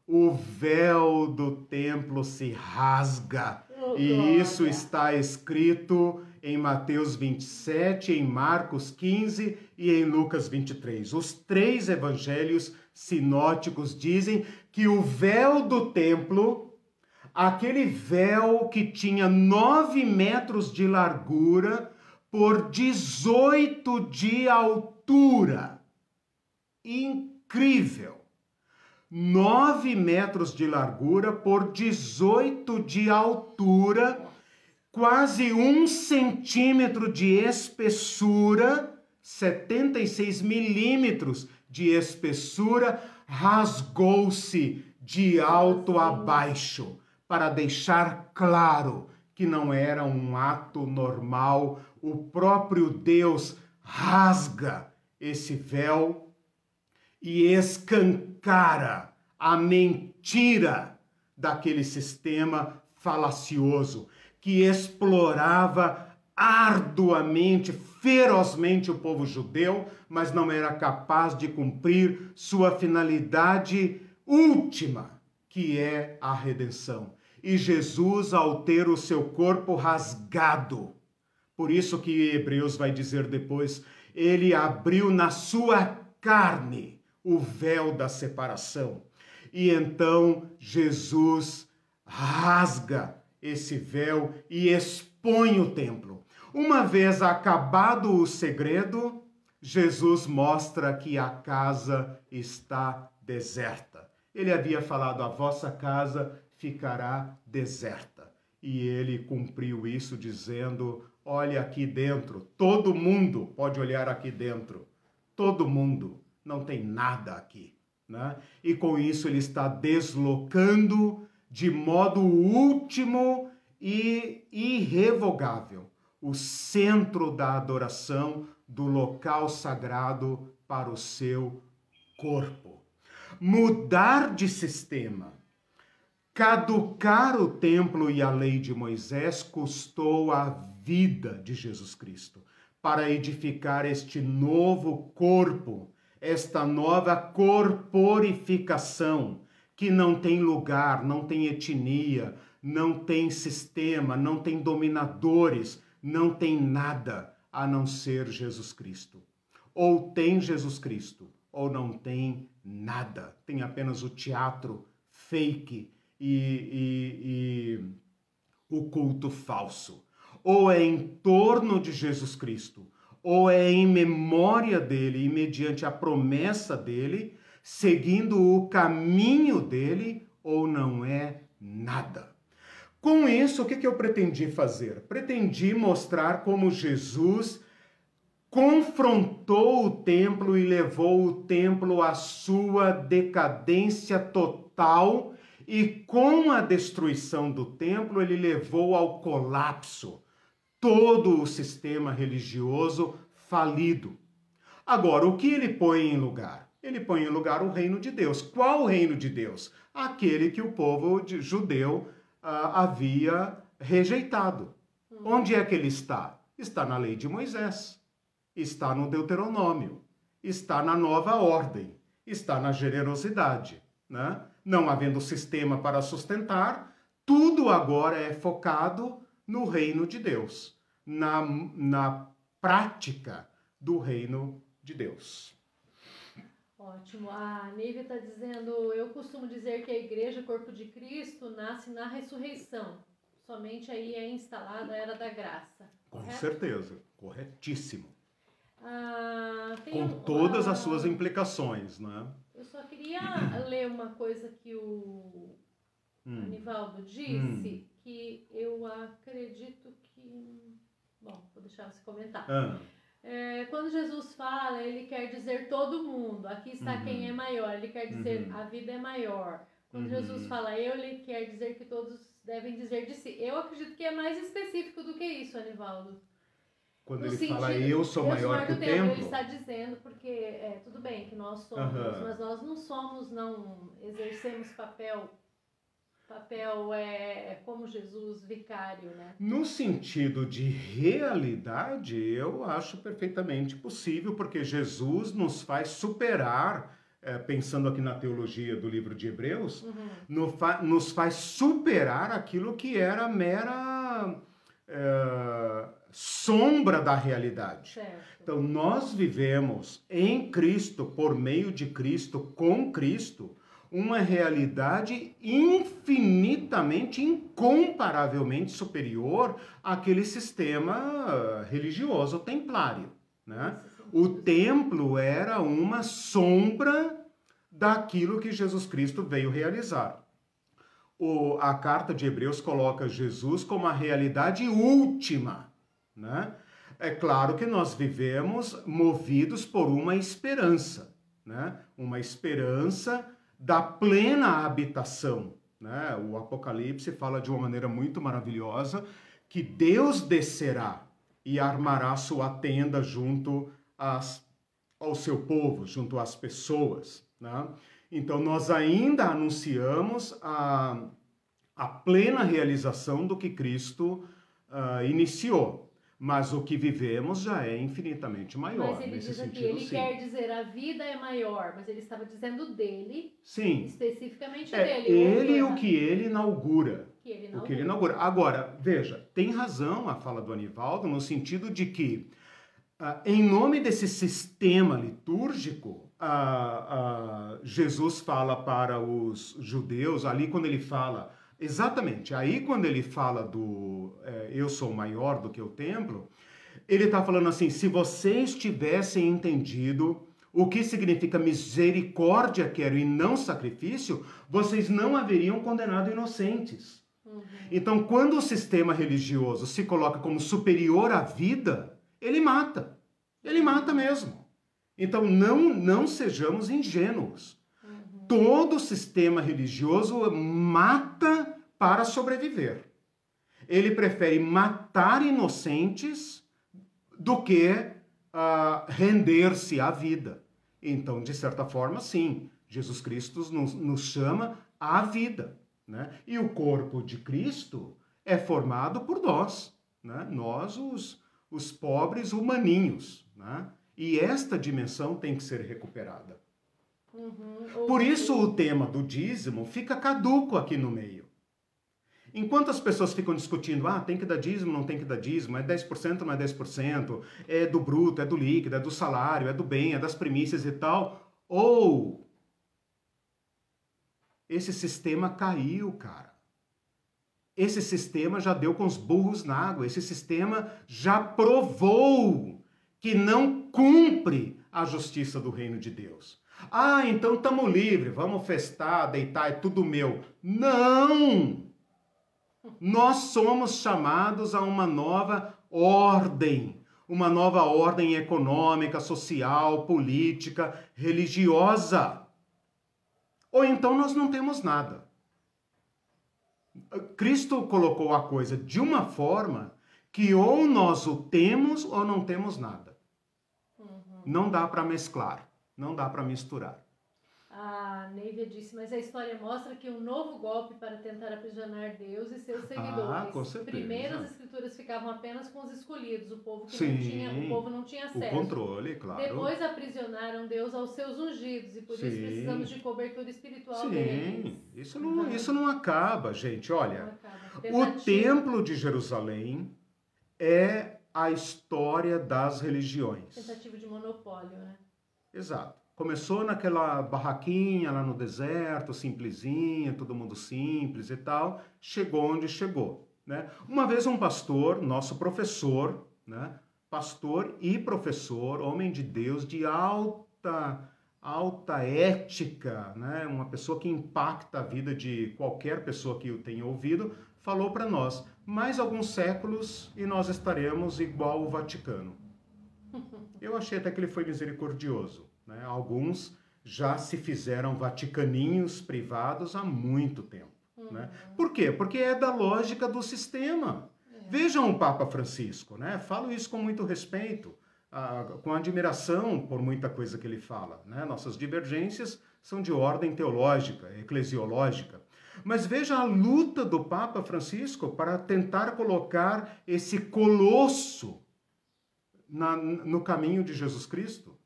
o véu do templo se rasga. Oh, e isso está escrito em Mateus 27, em Marcos 15 e em Lucas 23. Os três evangelhos sinóticos dizem que o véu do templo, aquele véu que tinha nove metros de largura por 18 de altura, incrível. 9 metros de largura por 18 de altura, quase um centímetro de espessura, 76 milímetros de espessura, rasgou-se de alto a baixo, para deixar claro que não era um ato normal. O próprio Deus rasga esse véu e escancara a mentira daquele sistema falacioso que explorava arduamente, ferozmente o povo judeu, mas não era capaz de cumprir sua finalidade última, que é a redenção. E Jesus, ao ter o seu corpo rasgado, por isso que Hebreus vai dizer depois, ele abriu na sua carne o véu da separação. E então Jesus rasga esse véu e expõe o templo. Uma vez acabado o segredo, Jesus mostra que a casa está deserta. Ele havia falado: a vossa casa ficará deserta. E ele cumpriu isso dizendo: olha aqui dentro, todo mundo pode olhar aqui dentro. Todo mundo não tem nada aqui. Né? E com isso ele está deslocando de modo último e irrevogável o centro da adoração do local sagrado para o seu corpo. Mudar de sistema, caducar o templo e a lei de Moisés custou a vida de Jesus Cristo para edificar este novo corpo esta nova corporificação que não tem lugar, não tem etnia, não tem sistema, não tem dominadores, não tem nada a não ser Jesus Cristo. Ou tem Jesus Cristo, ou não tem nada. Tem apenas o teatro fake e, e, e o culto falso. Ou é em torno de Jesus Cristo, ou é em memória dele e mediante a promessa dele, seguindo o caminho dele, ou não é nada. Com isso, o que, eu pretendi fazer? Pretendi mostrar como Jesus confrontou o templo e levou o templo à sua decadência total, e com a destruição do templo, ele levou ao colapso todo o sistema religioso falido. Agora, o que ele põe em lugar? Ele põe em lugar o reino de Deus. Qual o reino de Deus? Aquele que o povo de, judeu uh, havia rejeitado. Hum. Onde é que ele está? Está na lei de Moisés, está no Deuteronômio, está na nova ordem, está na generosidade. Né? Não havendo sistema para sustentar, tudo agora é focado no reino de Deus, na, na prática do reino de Deus. Ótimo. A Nívia está dizendo: eu costumo dizer que a igreja, corpo de Cristo, nasce na ressurreição. Somente aí é instalada a era da graça. Com certeza, corretíssimo. Ah, Com um, todas ah, as suas implicações, né? Eu só queria ler uma coisa que o hum. Anivaldo disse, hum. Que eu acredito que. Bom, vou deixar você comentar. Ah. É, quando Jesus fala, ele quer dizer todo mundo. Aqui está uhum. quem é maior. Ele quer dizer uhum. a vida é maior. Quando uhum. Jesus fala eu, ele quer dizer que todos devem dizer de si. Eu acredito que é mais específico do que isso, Anivaldo. Quando no ele sentido, fala eu sou maior que o templo, Ele está dizendo porque é tudo bem que nós somos, mas nós não somos, não exercemos papel papel é como Jesus vicário, né? No sentido de realidade, eu acho perfeitamente possível, porque Jesus nos faz superar, é, pensando aqui na teologia do livro de Hebreus, uhum. no fa nos faz superar aquilo que era mera é, sombra da realidade. Certo. Então, nós vivemos em Cristo, por meio de Cristo, com Cristo uma realidade infinitamente, incomparavelmente superior àquele sistema religioso templário. Né? O templo era uma sombra daquilo que Jesus Cristo veio realizar. O, a carta de Hebreus coloca Jesus como a realidade última. Né? É claro que nós vivemos movidos por uma esperança, né? uma esperança da plena habitação. Né? O Apocalipse fala de uma maneira muito maravilhosa que Deus descerá e armará sua tenda junto às, ao seu povo, junto às pessoas. Né? Então, nós ainda anunciamos a, a plena realização do que Cristo uh, iniciou mas o que vivemos já é infinitamente maior. Mas ele nesse diz sentido, aqui, ele sim. quer dizer a vida é maior, mas ele estava dizendo dele, sim. especificamente é, dele. Ele o que ele inaugura. Que ele inaugura. O que ele inaugura. Agora, veja, tem razão a fala do Anivaldo no sentido de que, ah, em nome desse sistema litúrgico, ah, ah, Jesus fala para os judeus, ali quando ele fala Exatamente. Aí, quando ele fala do é, eu sou maior do que o templo, ele está falando assim: se vocês tivessem entendido o que significa misericórdia quero e não sacrifício, vocês não haveriam condenado inocentes. Uhum. Então, quando o sistema religioso se coloca como superior à vida, ele mata. Ele mata mesmo. Então, não, não sejamos ingênuos. Uhum. Todo sistema religioso mata para sobreviver. Ele prefere matar inocentes do que uh, render-se à vida. Então, de certa forma, sim, Jesus Cristo nos, nos chama à vida. Né? E o corpo de Cristo é formado por nós, né? nós, os, os pobres humaninhos. Né? E esta dimensão tem que ser recuperada. Uhum. Por isso o tema do dízimo fica caduco aqui no meio. Enquanto as pessoas ficam discutindo, ah, tem que dar dízimo, não tem que dar dízimo, é 10%, não é 10%, é do bruto, é do líquido, é do salário, é do bem, é das primícias e tal, ou esse sistema caiu, cara. Esse sistema já deu com os burros na água, esse sistema já provou que não cumpre a justiça do reino de Deus. Ah, então estamos livres, vamos festar, deitar, é tudo meu. Não! Nós somos chamados a uma nova ordem, uma nova ordem econômica, social, política, religiosa. Ou então nós não temos nada. Cristo colocou a coisa de uma forma que ou nós o temos ou não temos nada. Uhum. Não dá para mesclar, não dá para misturar. A Neivia disse, mas a história mostra que um novo golpe para tentar aprisionar Deus e seus seguidores. Ah, com certeza. Primeiro as escrituras ficavam apenas com os escolhidos, o povo que Sim, não tinha, o povo não tinha acesso. O controle, claro. Depois aprisionaram Deus aos seus ungidos e por Sim. isso precisamos de cobertura espiritual Sim. deles. Isso não, uhum. isso não acaba, gente. Olha, acaba. o templo de Jerusalém é a história das religiões. Tentativa de monopólio, né? Exato. Começou naquela barraquinha lá no deserto, simplesinha, todo mundo simples e tal, chegou onde chegou. Né? Uma vez um pastor, nosso professor, né? pastor e professor, homem de Deus de alta alta ética, né? uma pessoa que impacta a vida de qualquer pessoa que o tenha ouvido, falou para nós: mais alguns séculos e nós estaremos igual o Vaticano. Eu achei até que ele foi misericordioso. Né? Alguns já se fizeram vaticaninhos privados há muito tempo. Né? Uhum. Né? Por quê? Porque é da lógica do sistema. É. Vejam o Papa Francisco, né? falo isso com muito respeito, ah, com admiração por muita coisa que ele fala. Né? Nossas divergências são de ordem teológica, eclesiológica. Mas veja a luta do Papa Francisco para tentar colocar esse colosso na, no caminho de Jesus Cristo.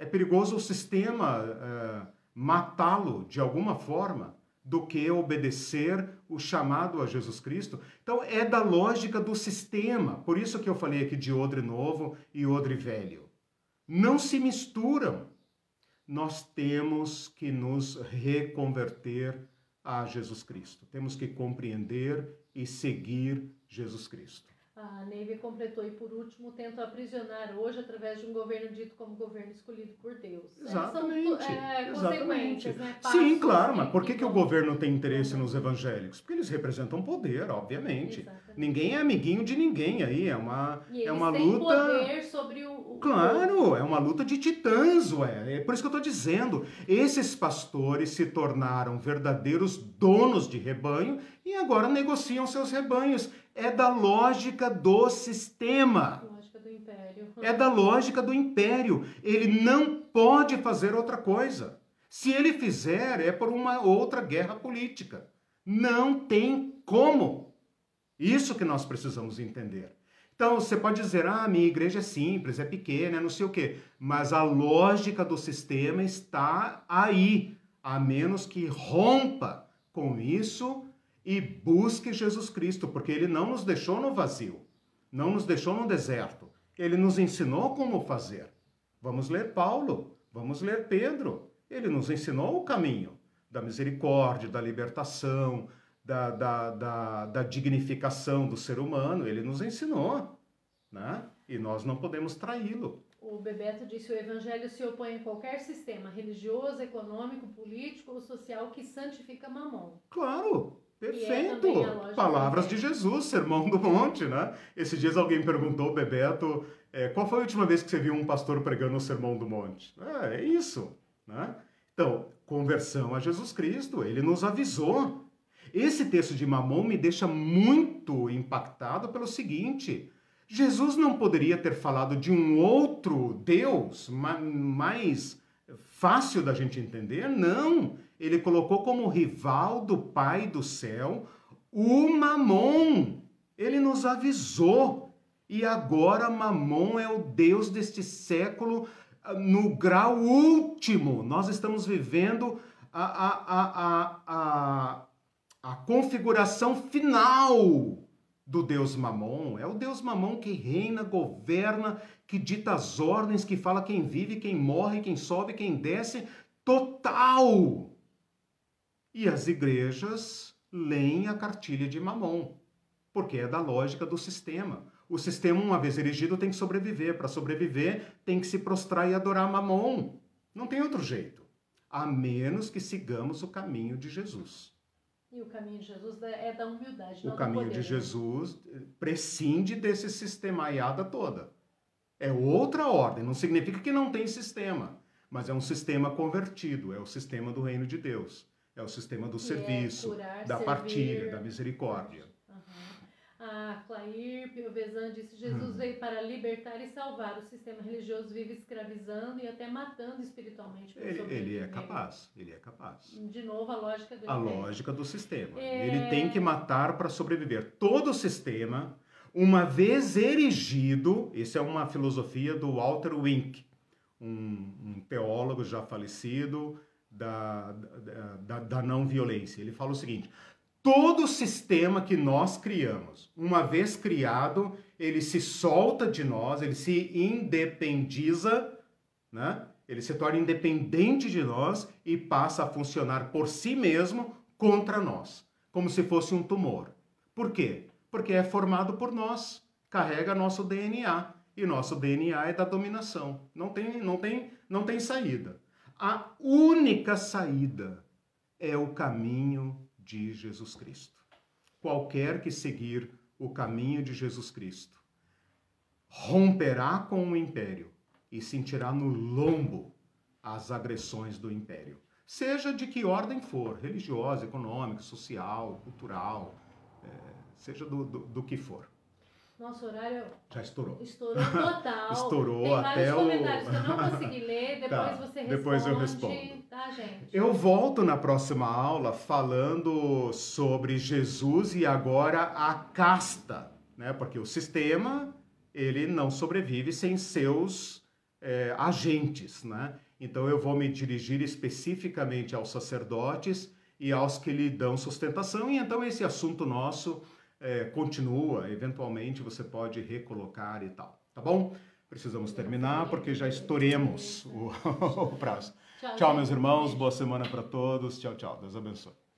É perigoso o sistema é, matá-lo de alguma forma do que obedecer o chamado a Jesus Cristo. Então é da lógica do sistema. Por isso que eu falei aqui de odre novo e odre velho. Não se misturam. Nós temos que nos reconverter a Jesus Cristo. Temos que compreender e seguir Jesus Cristo. A Neive completou e por último tenta aprisionar hoje através de um governo dito como governo escolhido por Deus. Exatamente. São, é, exatamente. Né? Sim, claro, mas por que, que o governo tem interesse nos evangélicos? Porque eles representam poder, obviamente. Exatamente. Ninguém é amiguinho de ninguém aí, é uma e é uma têm luta poder sobre o, o Claro, é uma luta de titãs, ué. É por isso que eu estou dizendo, esses pastores se tornaram verdadeiros donos de rebanho e agora negociam seus rebanhos é da lógica do sistema. Lógica do império. É da lógica do império. Ele não pode fazer outra coisa. Se ele fizer, é por uma outra guerra política. Não tem como. Isso que nós precisamos entender. Então, você pode dizer, ah, minha igreja é simples, é pequena, não sei o quê. Mas a lógica do sistema está aí. A menos que rompa com isso e busque Jesus Cristo, porque ele não nos deixou no vazio, não nos deixou no deserto. Ele nos ensinou como fazer. Vamos ler Paulo, vamos ler Pedro. Ele nos ensinou o caminho da misericórdia, da libertação, da, da, da, da dignificação do ser humano. Ele nos ensinou, né? E nós não podemos traí-lo. O Bebeto disse: o evangelho se opõe a qualquer sistema religioso, econômico, político ou social que santifica mamon. Claro, Perfeito! É Palavras de Jesus, Sermão do Monte, né? Esses dias alguém perguntou, Bebeto, é, qual foi a última vez que você viu um pastor pregando o Sermão do Monte? É, é isso, né? Então, conversão a Jesus Cristo, ele nos avisou. Esse texto de Mamon me deixa muito impactado pelo seguinte: Jesus não poderia ter falado de um outro Deus mais fácil da gente entender? Não! Ele colocou como rival do Pai do céu o Mamon. Ele nos avisou. E agora Mamon é o Deus deste século ah, no grau último. Nós estamos vivendo a, a, a, a, a configuração final do Deus Mamon. É o Deus Mamon que reina, governa, que dita as ordens, que fala quem vive, quem morre, quem sobe, quem desce. Total! E as igrejas leem a cartilha de Mamon, porque é da lógica do sistema. O sistema, uma vez erigido, tem que sobreviver. Para sobreviver, tem que se prostrar e adorar Mamon. Não tem outro jeito. A menos que sigamos o caminho de Jesus. E o caminho de Jesus é da humildade. O caminho poder, de Jesus prescinde desse sistemaiada toda. É outra ordem. Não significa que não tem sistema, mas é um sistema convertido. É o sistema do reino de Deus. É o sistema do e é serviço, é curar, da servir. partilha, da misericórdia. Uhum. A Clair Piovesan disse: Jesus hum. veio para libertar e salvar. O sistema religioso vive escravizando e até matando espiritualmente. Ele, ele é capaz, ele é capaz. De novo, a lógica do A lógica do sistema. É... Ele tem que matar para sobreviver. Todo o sistema, uma vez erigido, isso é uma filosofia do Walter Wink, um, um teólogo já falecido, da, da, da não violência. Ele fala o seguinte: todo sistema que nós criamos, uma vez criado, ele se solta de nós, ele se independiza, né? ele se torna independente de nós e passa a funcionar por si mesmo contra nós, como se fosse um tumor. Por quê? Porque é formado por nós, carrega nosso DNA e nosso DNA é da dominação. Não tem, não tem, não tem saída. A única saída é o caminho de Jesus Cristo. Qualquer que seguir o caminho de Jesus Cristo romperá com o império e sentirá no lombo as agressões do império, seja de que ordem for, religiosa, econômica, social, cultural, é, seja do, do, do que for. Nosso horário já estourou. Estourou total. estourou Tem até vários o... comentários que eu não consegui ler, depois tá, você responde. Depois eu respondo. Tá, gente? Eu volto na próxima aula falando sobre Jesus e agora a casta, né? Porque o sistema ele não sobrevive sem seus é, agentes, né? Então eu vou me dirigir especificamente aos sacerdotes e aos que lhe dão sustentação. E então esse assunto nosso é, continua, eventualmente você pode recolocar e tal, tá bom? Precisamos terminar porque já estouremos o, o prazo. Tchau, tchau meus irmãos, boa semana para todos. Tchau, tchau. Deus abençoe.